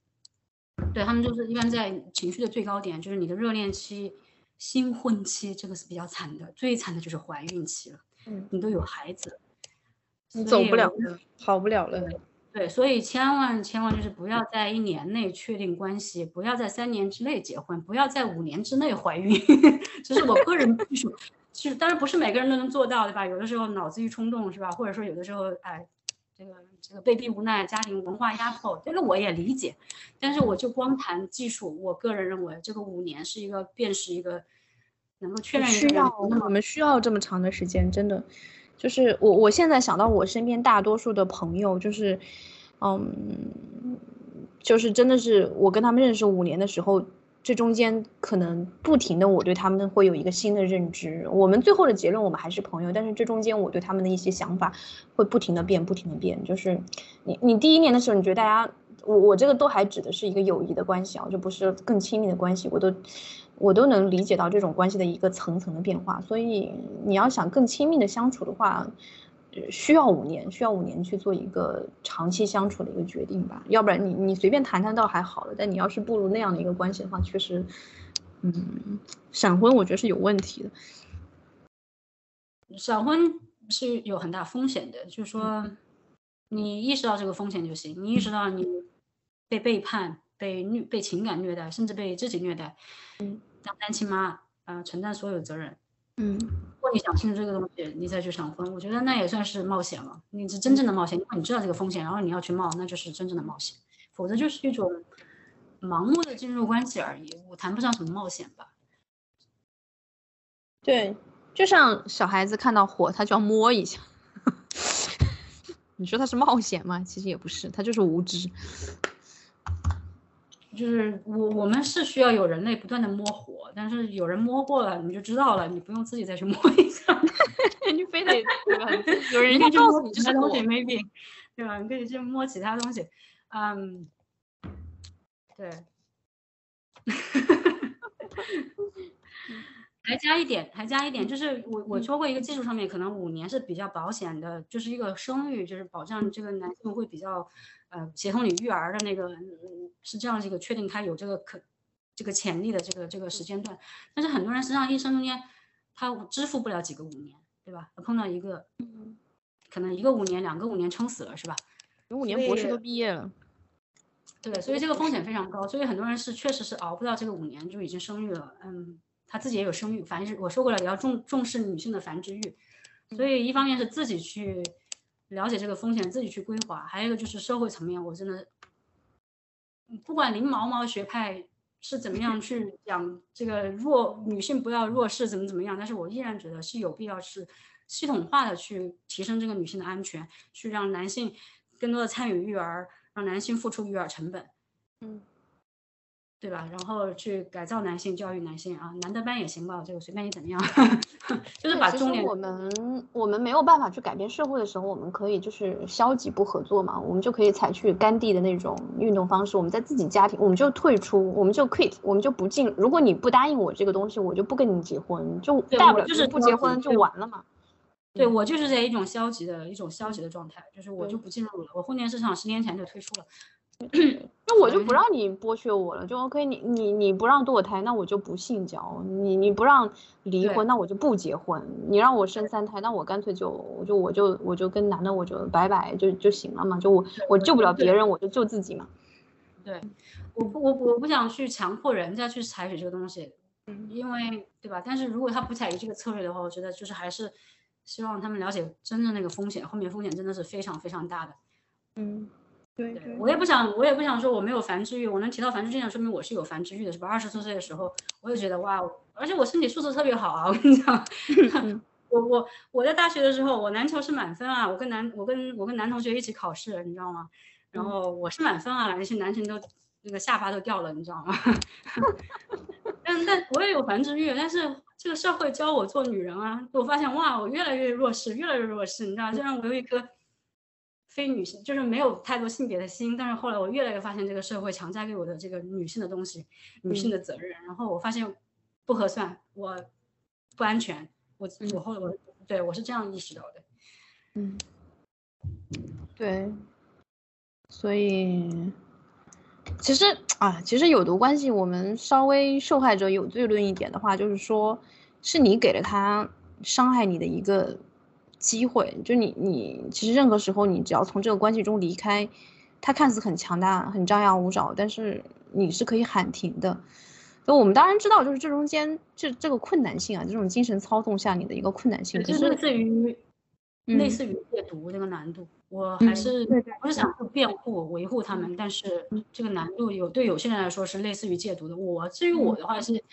对他们就是一般在情绪的最高点，就是你的热恋期、新婚期，这个是比较惨的，最惨的就是怀孕期了。嗯，你都有孩子，你走不了了，好不了了。对，所以千万千万就是不要在一年内确定关系，不要在三年之内结婚，不要在五年之内怀孕。这是我个人技术，其实当然不是每个人都能做到，对吧？有的时候脑子一冲动，是吧？或者说有的时候，哎。这个这个被逼无奈，家庭文化压迫，这个我也理解。但是我就光谈技术，我个人认为这个五年是一个辨识一个能够确认需要我们需要这么长的时间，真的就是我我现在想到我身边大多数的朋友，就是嗯，就是真的是我跟他们认识五年的时候。这中间可能不停的，我对他们会有一个新的认知。我们最后的结论，我们还是朋友，但是这中间我对他们的一些想法会不停的变，不停的变。就是你你第一年的时候，你觉得大家，我我这个都还指的是一个友谊的关系啊，就不是更亲密的关系，我都我都能理解到这种关系的一个层层的变化。所以你要想更亲密的相处的话。需要五年，需要五年去做一个长期相处的一个决定吧，要不然你你随便谈谈倒还好了，但你要是步入那样的一个关系的话，确实，嗯，闪婚我觉得是有问题的。闪婚是有很大风险的，就是说，你意识到这个风险就行，你意识到你被背叛、被虐、被情感虐待，甚至被自己虐待，嗯，当单亲妈啊，承担所有责任。嗯，如果你想清楚这个东西，你再去闪婚，我觉得那也算是冒险了。你是真正的冒险，因为你知道这个风险，然后你要去冒，那就是真正的冒险。否则就是一种盲目的进入关系而已，我谈不上什么冒险吧。对，就像小孩子看到火，他就要摸一下。你说他是冒险吗？其实也不是，他就是无知。就是我我们是需要有人类不断的摸火，但是有人摸过了，你就知道了，你不用自己再去摸一下，你非得对吧？有 人家告诉你这是东西，maybe，对吧？你可以去摸其他东西，嗯，对，还加一点，还加一点，就是我我说过一个技术上面可能五年是比较保险的，就是一个生育，就是保障这个男性会比较。呃，协同你育儿的那个是这样一个确定他有这个可这个潜力的这个这个时间段，但是很多人实际上一生中间他支付不了几个五年，对吧？碰到一个，可能一个五年、两个五年撑死了，是吧？有五年博士都毕业了，对，所以这个风险非常高，所以很多人是确实是熬不到这个五年就已经生育了，嗯，他自己也有生育反正是，我说过了，也要重重视女性的繁殖欲，所以一方面是自己去。了解这个风险，自己去规划。还有一个就是社会层面，我真的，不管林毛毛学派是怎么样去 讲这个弱女性不要弱势怎么怎么样，但是我依然觉得是有必要是系统化的去提升这个女性的安全，去让男性更多的参与育儿，让男性付出育儿成本。嗯。对吧？然后去改造男性，教育男性啊，男的班也行吧，这个随便你怎么样，就是把重点。我们我们没有办法去改变社会的时候，我们可以就是消极不合作嘛，我们就可以采取甘地的那种运动方式。我们在自己家庭，我们就退出，我们就 quit，我们就不进。如果你不答应我这个东西，我就不跟你结婚，就大不了就是不结婚就完了嘛。对我就是在一种消极的一种消极的状态，就是我就不进入了。我婚恋市场十年前就退出了。那我就不让你剥削我了，就 OK。你你你不让堕胎，那我就不性交。你你不让离婚，那我就不结婚。你让我生三胎，那我干脆就我就我就我就跟男的我就拜拜就就行了嘛。就我我救不了别人，我就救自己嘛。对，我不我我不想去强迫人家去采取这个东西，因为对吧？但是如果他不采取这个策略的话，我觉得就是还是希望他们了解真正那个风险，后面风险真的是非常非常大的。嗯。对，对我也不想，我也不想说我没有繁殖欲，我能提到繁殖这点，说明我是有繁殖欲的，是吧？二十多岁的时候，我也觉得哇，而且我身体素质特别好啊，我跟你讲，我我我在大学的时候，我篮球是满分啊，我跟男我跟我跟男同学一起考试，你知道吗？然后我是满分啊，那些男生都那个下巴都掉了，你知道吗？但但我也有繁殖欲，但是这个社会教我做女人啊，我发现哇，我越来越弱势，越来越弱势，你知道，就让我有一颗非女性，就是没有太多性别的心。但是后来我越来越发现，这个社会强加给我的这个女性的东西，女性的责任，然后我发现不合算，我不安全，我我后来我对我是这样意识到的，嗯，对，所以。其实啊，其实有毒关系，我们稍微受害者有罪论一点的话，就是说，是你给了他伤害你的一个机会，就你你其实任何时候你只要从这个关系中离开，他看似很强大、很张牙舞爪，但是你是可以喊停的。就我们当然知道，就是这中间这这个困难性啊，这种精神操纵下你的一个困难性，就是类似于类似于戒毒这个难度。我还是我是想辩护维护他们，但是这个难度有对有些人来说是类似于戒毒的。我至于我的话是，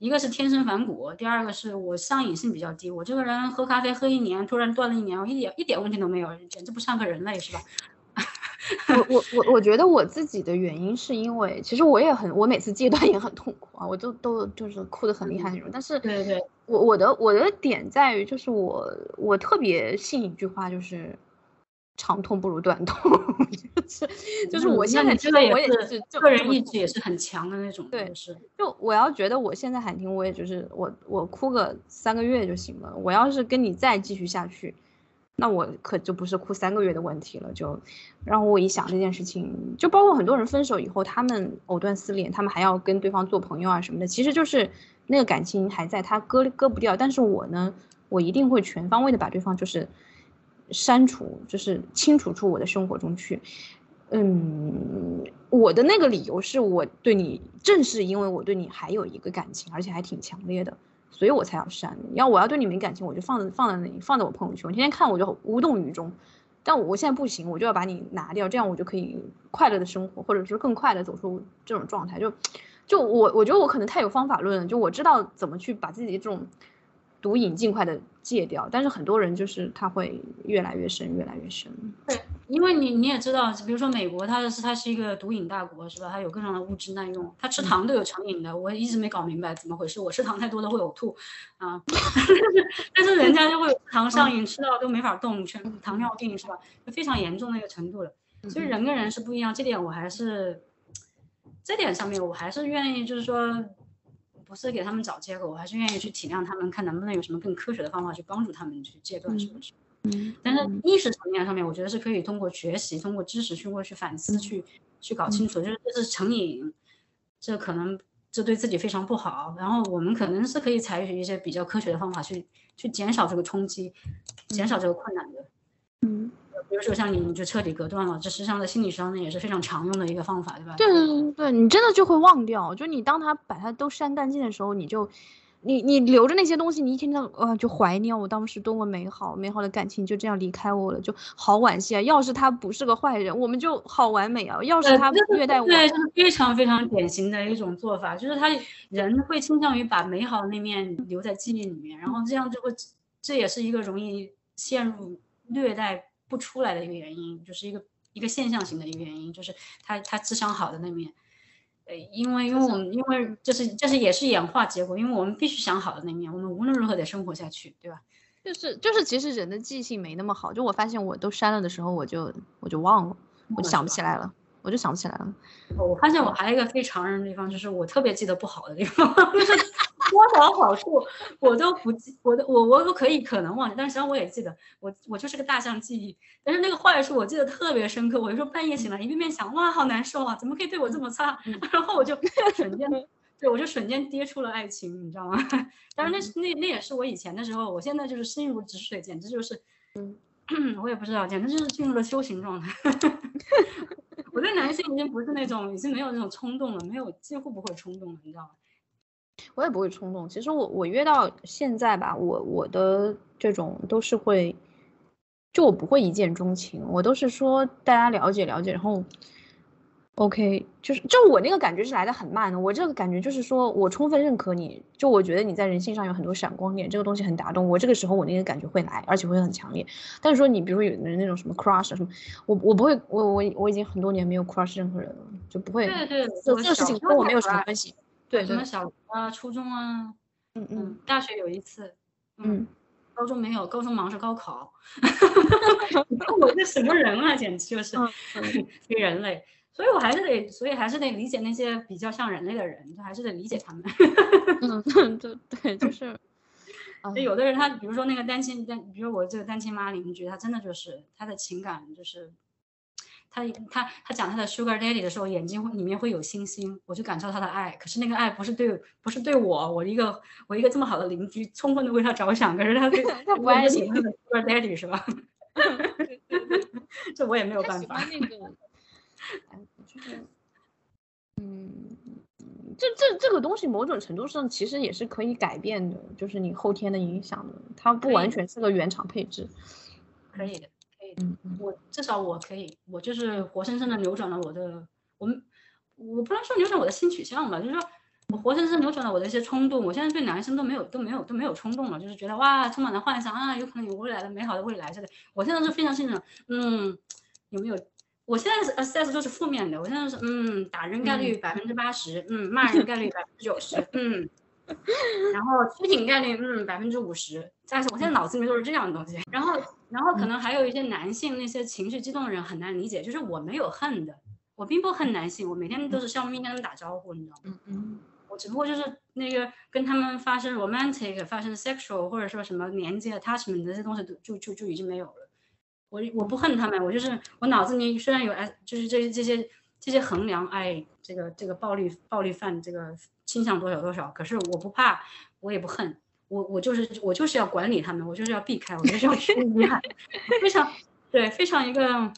一个是天生反骨，第二个是我上瘾性比较低。我这个人喝咖啡喝一年，突然断了一年，我一点一点问题都没有，简直不像个人类，是吧？我我我我觉得我自己的原因是因为，其实我也很，我每次戒断也很痛苦啊，我都都就是哭得很厉害那种。但是对对，我我的我的点在于，就是我我特别信一句话，就是。长痛不如短痛，就是就是我现在觉得我也是个人意志也是很强的那种。对，是就我要觉得我现在喊停，我也就是我我哭个三个月就行了。我要是跟你再继续下去，那我可就不是哭三个月的问题了。就然后我一想这件事情，就包括很多人分手以后，他们藕断丝连，他们还要跟对方做朋友啊什么的，其实就是那个感情还在，他割割不掉。但是我呢，我一定会全方位的把对方就是。删除就是清除出我的生活中去，嗯，我的那个理由是我对你，正是因为我对你还有一个感情，而且还挺强烈的，所以我才要删。要我要对你没感情，我就放在放在那里，放在我朋友圈，我天天看我就无动于衷。但我现在不行，我就要把你拿掉，这样我就可以快乐的生活，或者是更快的走出这种状态。就就我我觉得我可能太有方法论了，就我知道怎么去把自己这种。毒瘾尽快的戒掉，但是很多人就是他会越来越深，越来越深。对，因为你你也知道，比如说美国，它是它是一个毒瘾大国，是吧？它有各种的物质滥用，它吃糖都有成瘾的。我一直没搞明白怎么回事，我吃糖太多了会呕吐啊。但是人家就会糖上瘾，吃到都没法动，全糖尿病是吧？就非常严重的一个程度了。所以人跟人是不一样，这点我还是这点上面我还是愿意，就是说。不是给他们找借口，我还是愿意去体谅他们，看能不能有什么更科学的方法去帮助他们去戒断，是不是？嗯。但是意识层面上面，我觉得是可以通过学习、通过知识去过去反思、去去搞清楚，就是这是成瘾，这可能这对自己非常不好。然后我们可能是可以采取一些比较科学的方法去去减少这个冲击，减少这个困难的。嗯。比如说像你，你就彻底隔断了，这实际上在心理上呢也是非常常用的一个方法，对吧？对对对对，你真的就会忘掉，就你当他把它都删干净的时候，你就，你你留着那些东西，你一天到呃就怀念我当时多么美好美好的感情就这样离开我了，就好惋惜啊！要是他不是个坏人，我们就好完美啊！要是他虐待我，对，就是非常非常典型的一种做法，就是他人会倾向于把美好的那面留在记忆里面，然后这样就会，这也是一个容易陷入虐待。不出来的一个原因，就是一个一个现象型的一个原因，就是他他智商好的那面，呃，因为因为我们因为这是这是也是演化结果，因为我们必须想好的那面，我们无论如何得生活下去，对吧？就是就是其实人的记性没那么好，就我发现我都删了的时候，我就我就忘了，我就想不起来了。我就想不起来了。我发现我还有一个非常人的地方，就是我特别记得不好的地方，就 是多少好处我都不记，我都我我都可以可能忘记，但实际上我也记得，我我就是个大象记忆。但是那个坏处我记得特别深刻，我有时候半夜醒来一遍遍想，哇，好难受啊，怎么可以对我这么差？然后我就瞬间，对我就瞬间跌出了爱情，你知道吗？但是那是那那也是我以前的时候，我现在就是心如止水，简直就是，嗯，我也不知道，简直就是进入了修行状态。我对男性已经不是那种，已经没有那种冲动了，没有几乎不会冲动了，你知道吗？我也不会冲动。其实我我约到现在吧，我我的这种都是会，就我不会一见钟情，我都是说大家了解了解，然后 OK，就是就我那个感觉是来的很慢的，我这个感觉就是说我充分认可你，就我觉得你在人性上有很多闪光点，这个东西很打动我，这个时候我那个感觉会来，而且会很强烈。但是说你比如说有的人那种什么 crush 什么，我我不会，我我我已经很多年没有 crush 任何人了，就不会。对对，这这个事情跟我没有什么关系。对，什么小啊，初中啊，嗯嗯，大学有一次，嗯，高中没有，高中忙着高考。我这什么人啊，简直就是 非人类。所以，我还是得，所以还是得理解那些比较像人类的人，就还是得理解他们。嗯，对对，就是，就有的人他，比如说那个单亲单，比如我这个单亲妈邻居，他真的就是他的情感，就是他他他讲他的 Sugar Daddy 的时候，眼睛里面会有星星，我就感受他的爱。可是那个爱不是对，不是对我，我一个我一个这么好的邻居，充分的为他着想。可是他对 他不爱你 Sugar Daddy 是吧？这我也没有办法。就是，嗯，这这这个东西某种程度上其实也是可以改变的，就是你后天的影响的，它不完全是个原厂配置。可以的，可以的。我至少我可以，我就是活生生的扭转了我的，我们我不能说扭转我的性取向吧，就是说我活生生扭转了我的一些冲动。我现在对男生都没有都没有都没有冲动了，就是觉得哇，充满了幻想啊，有可能有未来的美好的未来之类。我现在是非常信任，嗯，有没有？我现在是 assess 都是负面的，我现在是嗯，打人概率百分之八十，嗯，骂人概率百分之九十，嗯，然后出警概率嗯百分之五十，但是我现在脑子里面都是这样的东西。然后，然后可能还有一些男性那些情绪激动的人很难理解，就是我没有恨的，我并不恨男性，我每天都是笑眯眯跟他们打招呼，你知道吗？嗯嗯，我只不过就是那个跟他们发生 romantic、发生 sexual 或者说什么连接 attachment 这些东西都就就就已经没有了。我我不恨他们，我就是我脑子里虽然有哎，就是这这些这些衡量，哎，这个这个暴力暴力犯这个倾向多少多少，可是我不怕，我也不恨，我我就是我就是要管理他们，我就是要避开，我就是要去遗憾，非常对，非常一个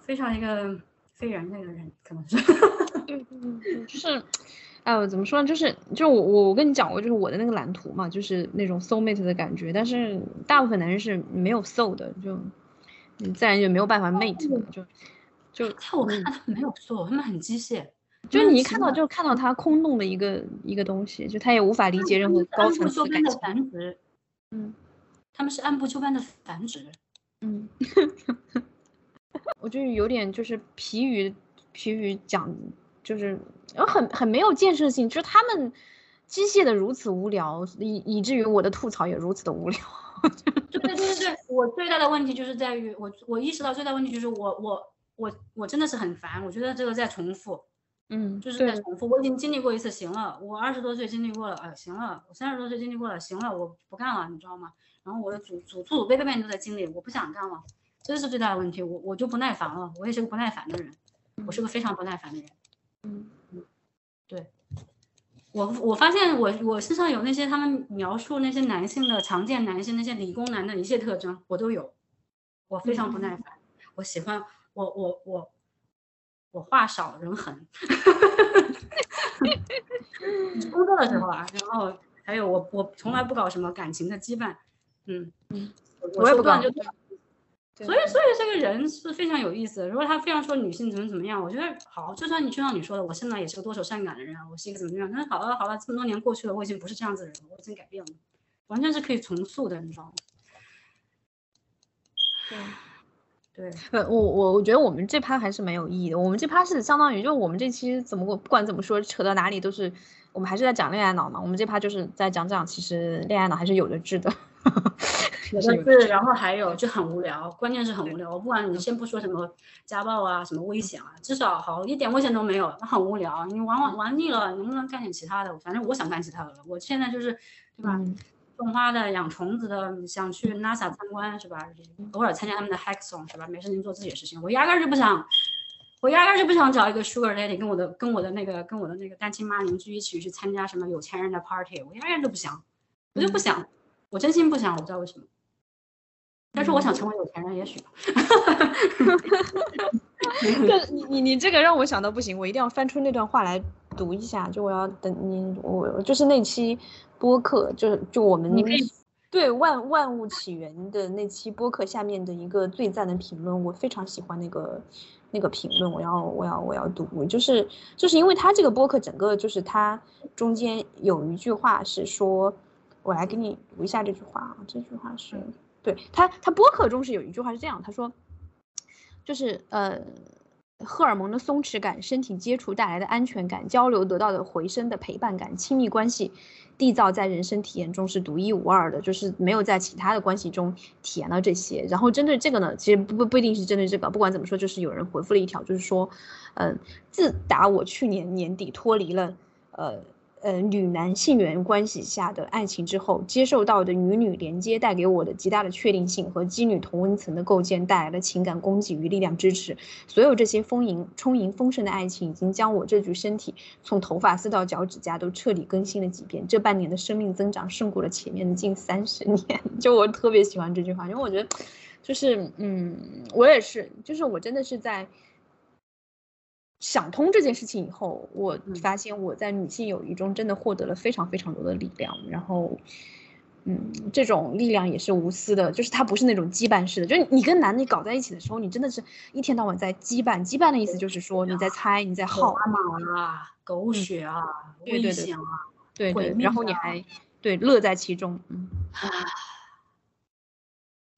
非常一个非人类的人，可能是，就是，哎，怎么说呢？就是就我我我跟你讲过，就是我的那个蓝图嘛，就是那种 soul mate 的感觉，但是大部分男人是没有 soul 的，就。你自然就没有办法 mate，就就在我看来他们没有错，他们很机械，就是你一看到就看到他空洞的一个一个东西，就他也无法理解任何高层次感情。嗯，他们是按部就班的繁殖。嗯，我就有点就是疲于疲于讲，就是很很没有建设性，就是他们机械的如此无聊，以以至于我的吐槽也如此的无聊。对对对对，我最大的问题就是在于我我意识到最大问题就是我我我我真的是很烦，我觉得这个在重复，嗯，就是在重复。我已经经历过一次，行了，我二十多岁经历过了，哎，行了，我三十多岁经历过了，行了，我不干了，你知道吗？然后我的祖祖祖祖辈辈都在经历，我不想干了，这是最大的问题，我我就不耐烦了，我也是个不耐烦的人，我是个非常不耐烦的人，嗯嗯，对。我我发现我我身上有那些他们描述那些男性的常见男性那些理工男的一切特征，我都有。我非常不耐烦，我喜欢我我我我话少人狠。工作的时候啊，然后还有我我从来不搞什么感情的羁绊，嗯嗯，我也不搞。所以，所以这个人是非常有意思的。如果他非常说女性怎么怎么样，我觉得好。就算你就像你说的，我现在也是个多愁善感的人啊，我是一个怎么样？那好了好了，这么多年过去了，我已经不是这样子的人了，我已经改变了，完全是可以重塑的，你知道吗？对对，呃，我我我觉得我们这趴还是蛮有意义的。我们这趴是相当于，就我们这期怎么不管怎么说，扯到哪里都是我们还是在讲恋爱脑嘛。我们这趴就是在讲讲，其实恋爱脑还是有的治的。有的治，然后还有就很无聊，关键是很无聊。我不管你先不说什么家暴啊，什么危险啊，至少好一点危险都没有，很无聊。你玩玩玩腻了，能不能干点其他的？反正我想干其他的了。我现在就是，对吧？种花的、养虫子的，想去 NASA 参观是吧？偶尔参加他们的 hackathon 是吧？没事情做自己的事情。我压根就不想，我压根就不想找一个 sugar daddy 跟我的跟我的那个跟我的那个单亲妈邻居一起去参加什么有钱人的 party。我压根都不想，我就不想，我真心不想，我不知道为什么。但是我想成为有钱人，也许。就你你你这个让我想到不行，我一定要翻出那段话来读一下。就我要等你，我就是那期播客，就是就我们你可以对万万物起源的那期播客下面的一个最赞的评论，我非常喜欢那个那个评论，我要我要我要读，就是就是因为他这个播客整个就是他中间有一句话是说，我来给你读一下这句话啊，这句话是对他他播客中是有一句话是这样，他说，就是呃。荷尔蒙的松弛感、身体接触带来的安全感、交流得到的回声的陪伴感、亲密关系缔造在人生体验中是独一无二的，就是没有在其他的关系中体验到这些。然后针对这个呢，其实不不不一定是针对这个，不管怎么说，就是有人回复了一条，就是说，嗯，自打我去年年底脱离了，呃。呃，女男性缘关系下的爱情之后，接受到的女女连接带给我的极大的确定性和基女同温层的构建带来的情感供给与力量支持，所有这些丰盈充盈丰盛的爱情，已经将我这具身体从头发丝到脚趾甲都彻底更新了几遍。这半年的生命增长胜过了前面的近三十年。就我特别喜欢这句话，因为我觉得，就是嗯，我也是，就是我真的是在。想通这件事情以后，我发现我在女性友谊中真的获得了非常非常多的力量。然后，嗯，这种力量也是无私的，就是它不是那种羁绊式的。就是你跟男的搞在一起的时候，你真的是一天到晚在羁绊。羁绊的意思就是说你在猜，你在耗啊，狗血啊，危险啊，对对，然后你还对乐在其中，嗯。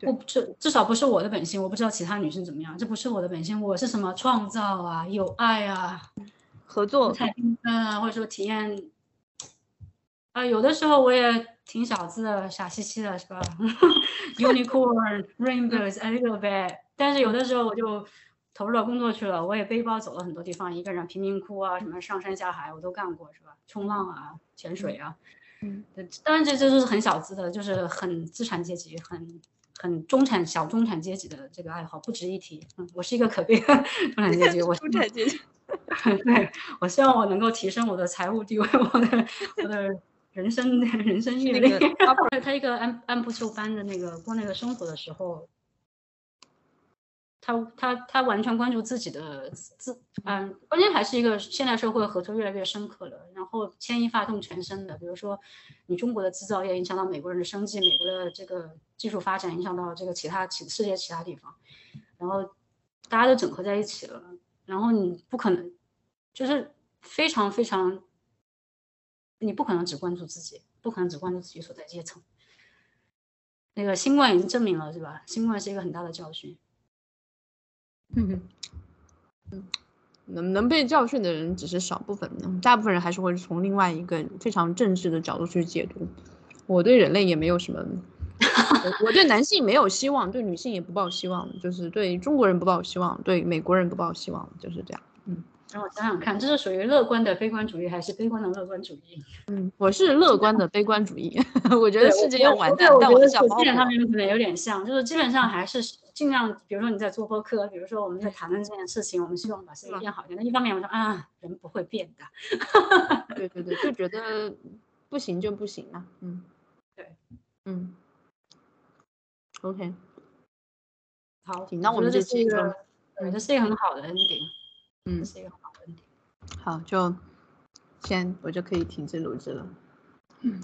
我至至少不是我的本性，我不知道其他女生怎么样，这不是我的本性。我是什么创造啊，有爱啊，合作、彩缤纷啊，或者说体验啊，有的时候我也挺小资的，傻兮兮的，是吧？Unicorn, rainbows, a little bit。但是有的时候我就投入到工作去了，我也背包走了很多地方，一个人贫民窟啊，什么上山下海我都干过，是吧？冲浪啊，潜水啊，嗯，当然这这都是很小资的，就是很资产阶级，很。很中产小中产阶级的这个爱好不值一提。嗯，我是一个可悲的中产阶级。我中产阶级。对，我希望我能够提升我的财务地位，我的我的人生人生阅历。他一个按按部就班的那个过那个生活的时候。他他他完全关注自己的自，嗯，关键还是一个现代社会合作越来越深刻了，然后牵一发动全身的，比如说你中国的制造业影响到美国人的生计，美国的这个技术发展影响到这个其他其世界其他地方，然后大家都整合在一起了，然后你不可能就是非常非常，你不可能只关注自己，不可能只关注自己所在阶层。那个新冠已经证明了，是吧？新冠是一个很大的教训。嗯嗯，能能被教训的人只是少部分，大部分人还是会从另外一个非常正式的角度去解读。我对人类也没有什么，我对男性没有希望，对女性也不抱希望，就是对中国人不抱希望，对美国人不抱希望，就是这样。嗯。让我想想看，这是属于乐观的悲观主义，还是悲观的乐观主义？嗯，我是乐观的悲观主义。我觉得世界要完蛋，但我想基本上面可能有点像，就是基本上还是尽量，比如说你在做播客，比如说我们在谈论这件事情，我们希望把事情变好一点。那一方面我说啊，人不会变的。对对对，就觉得不行就不行啊。嗯，对，嗯，OK，好，那我们这是一个，这是一个很好的 ending。嗯，是一个很好的 ending。好，就先我就可以停止录制了。嗯。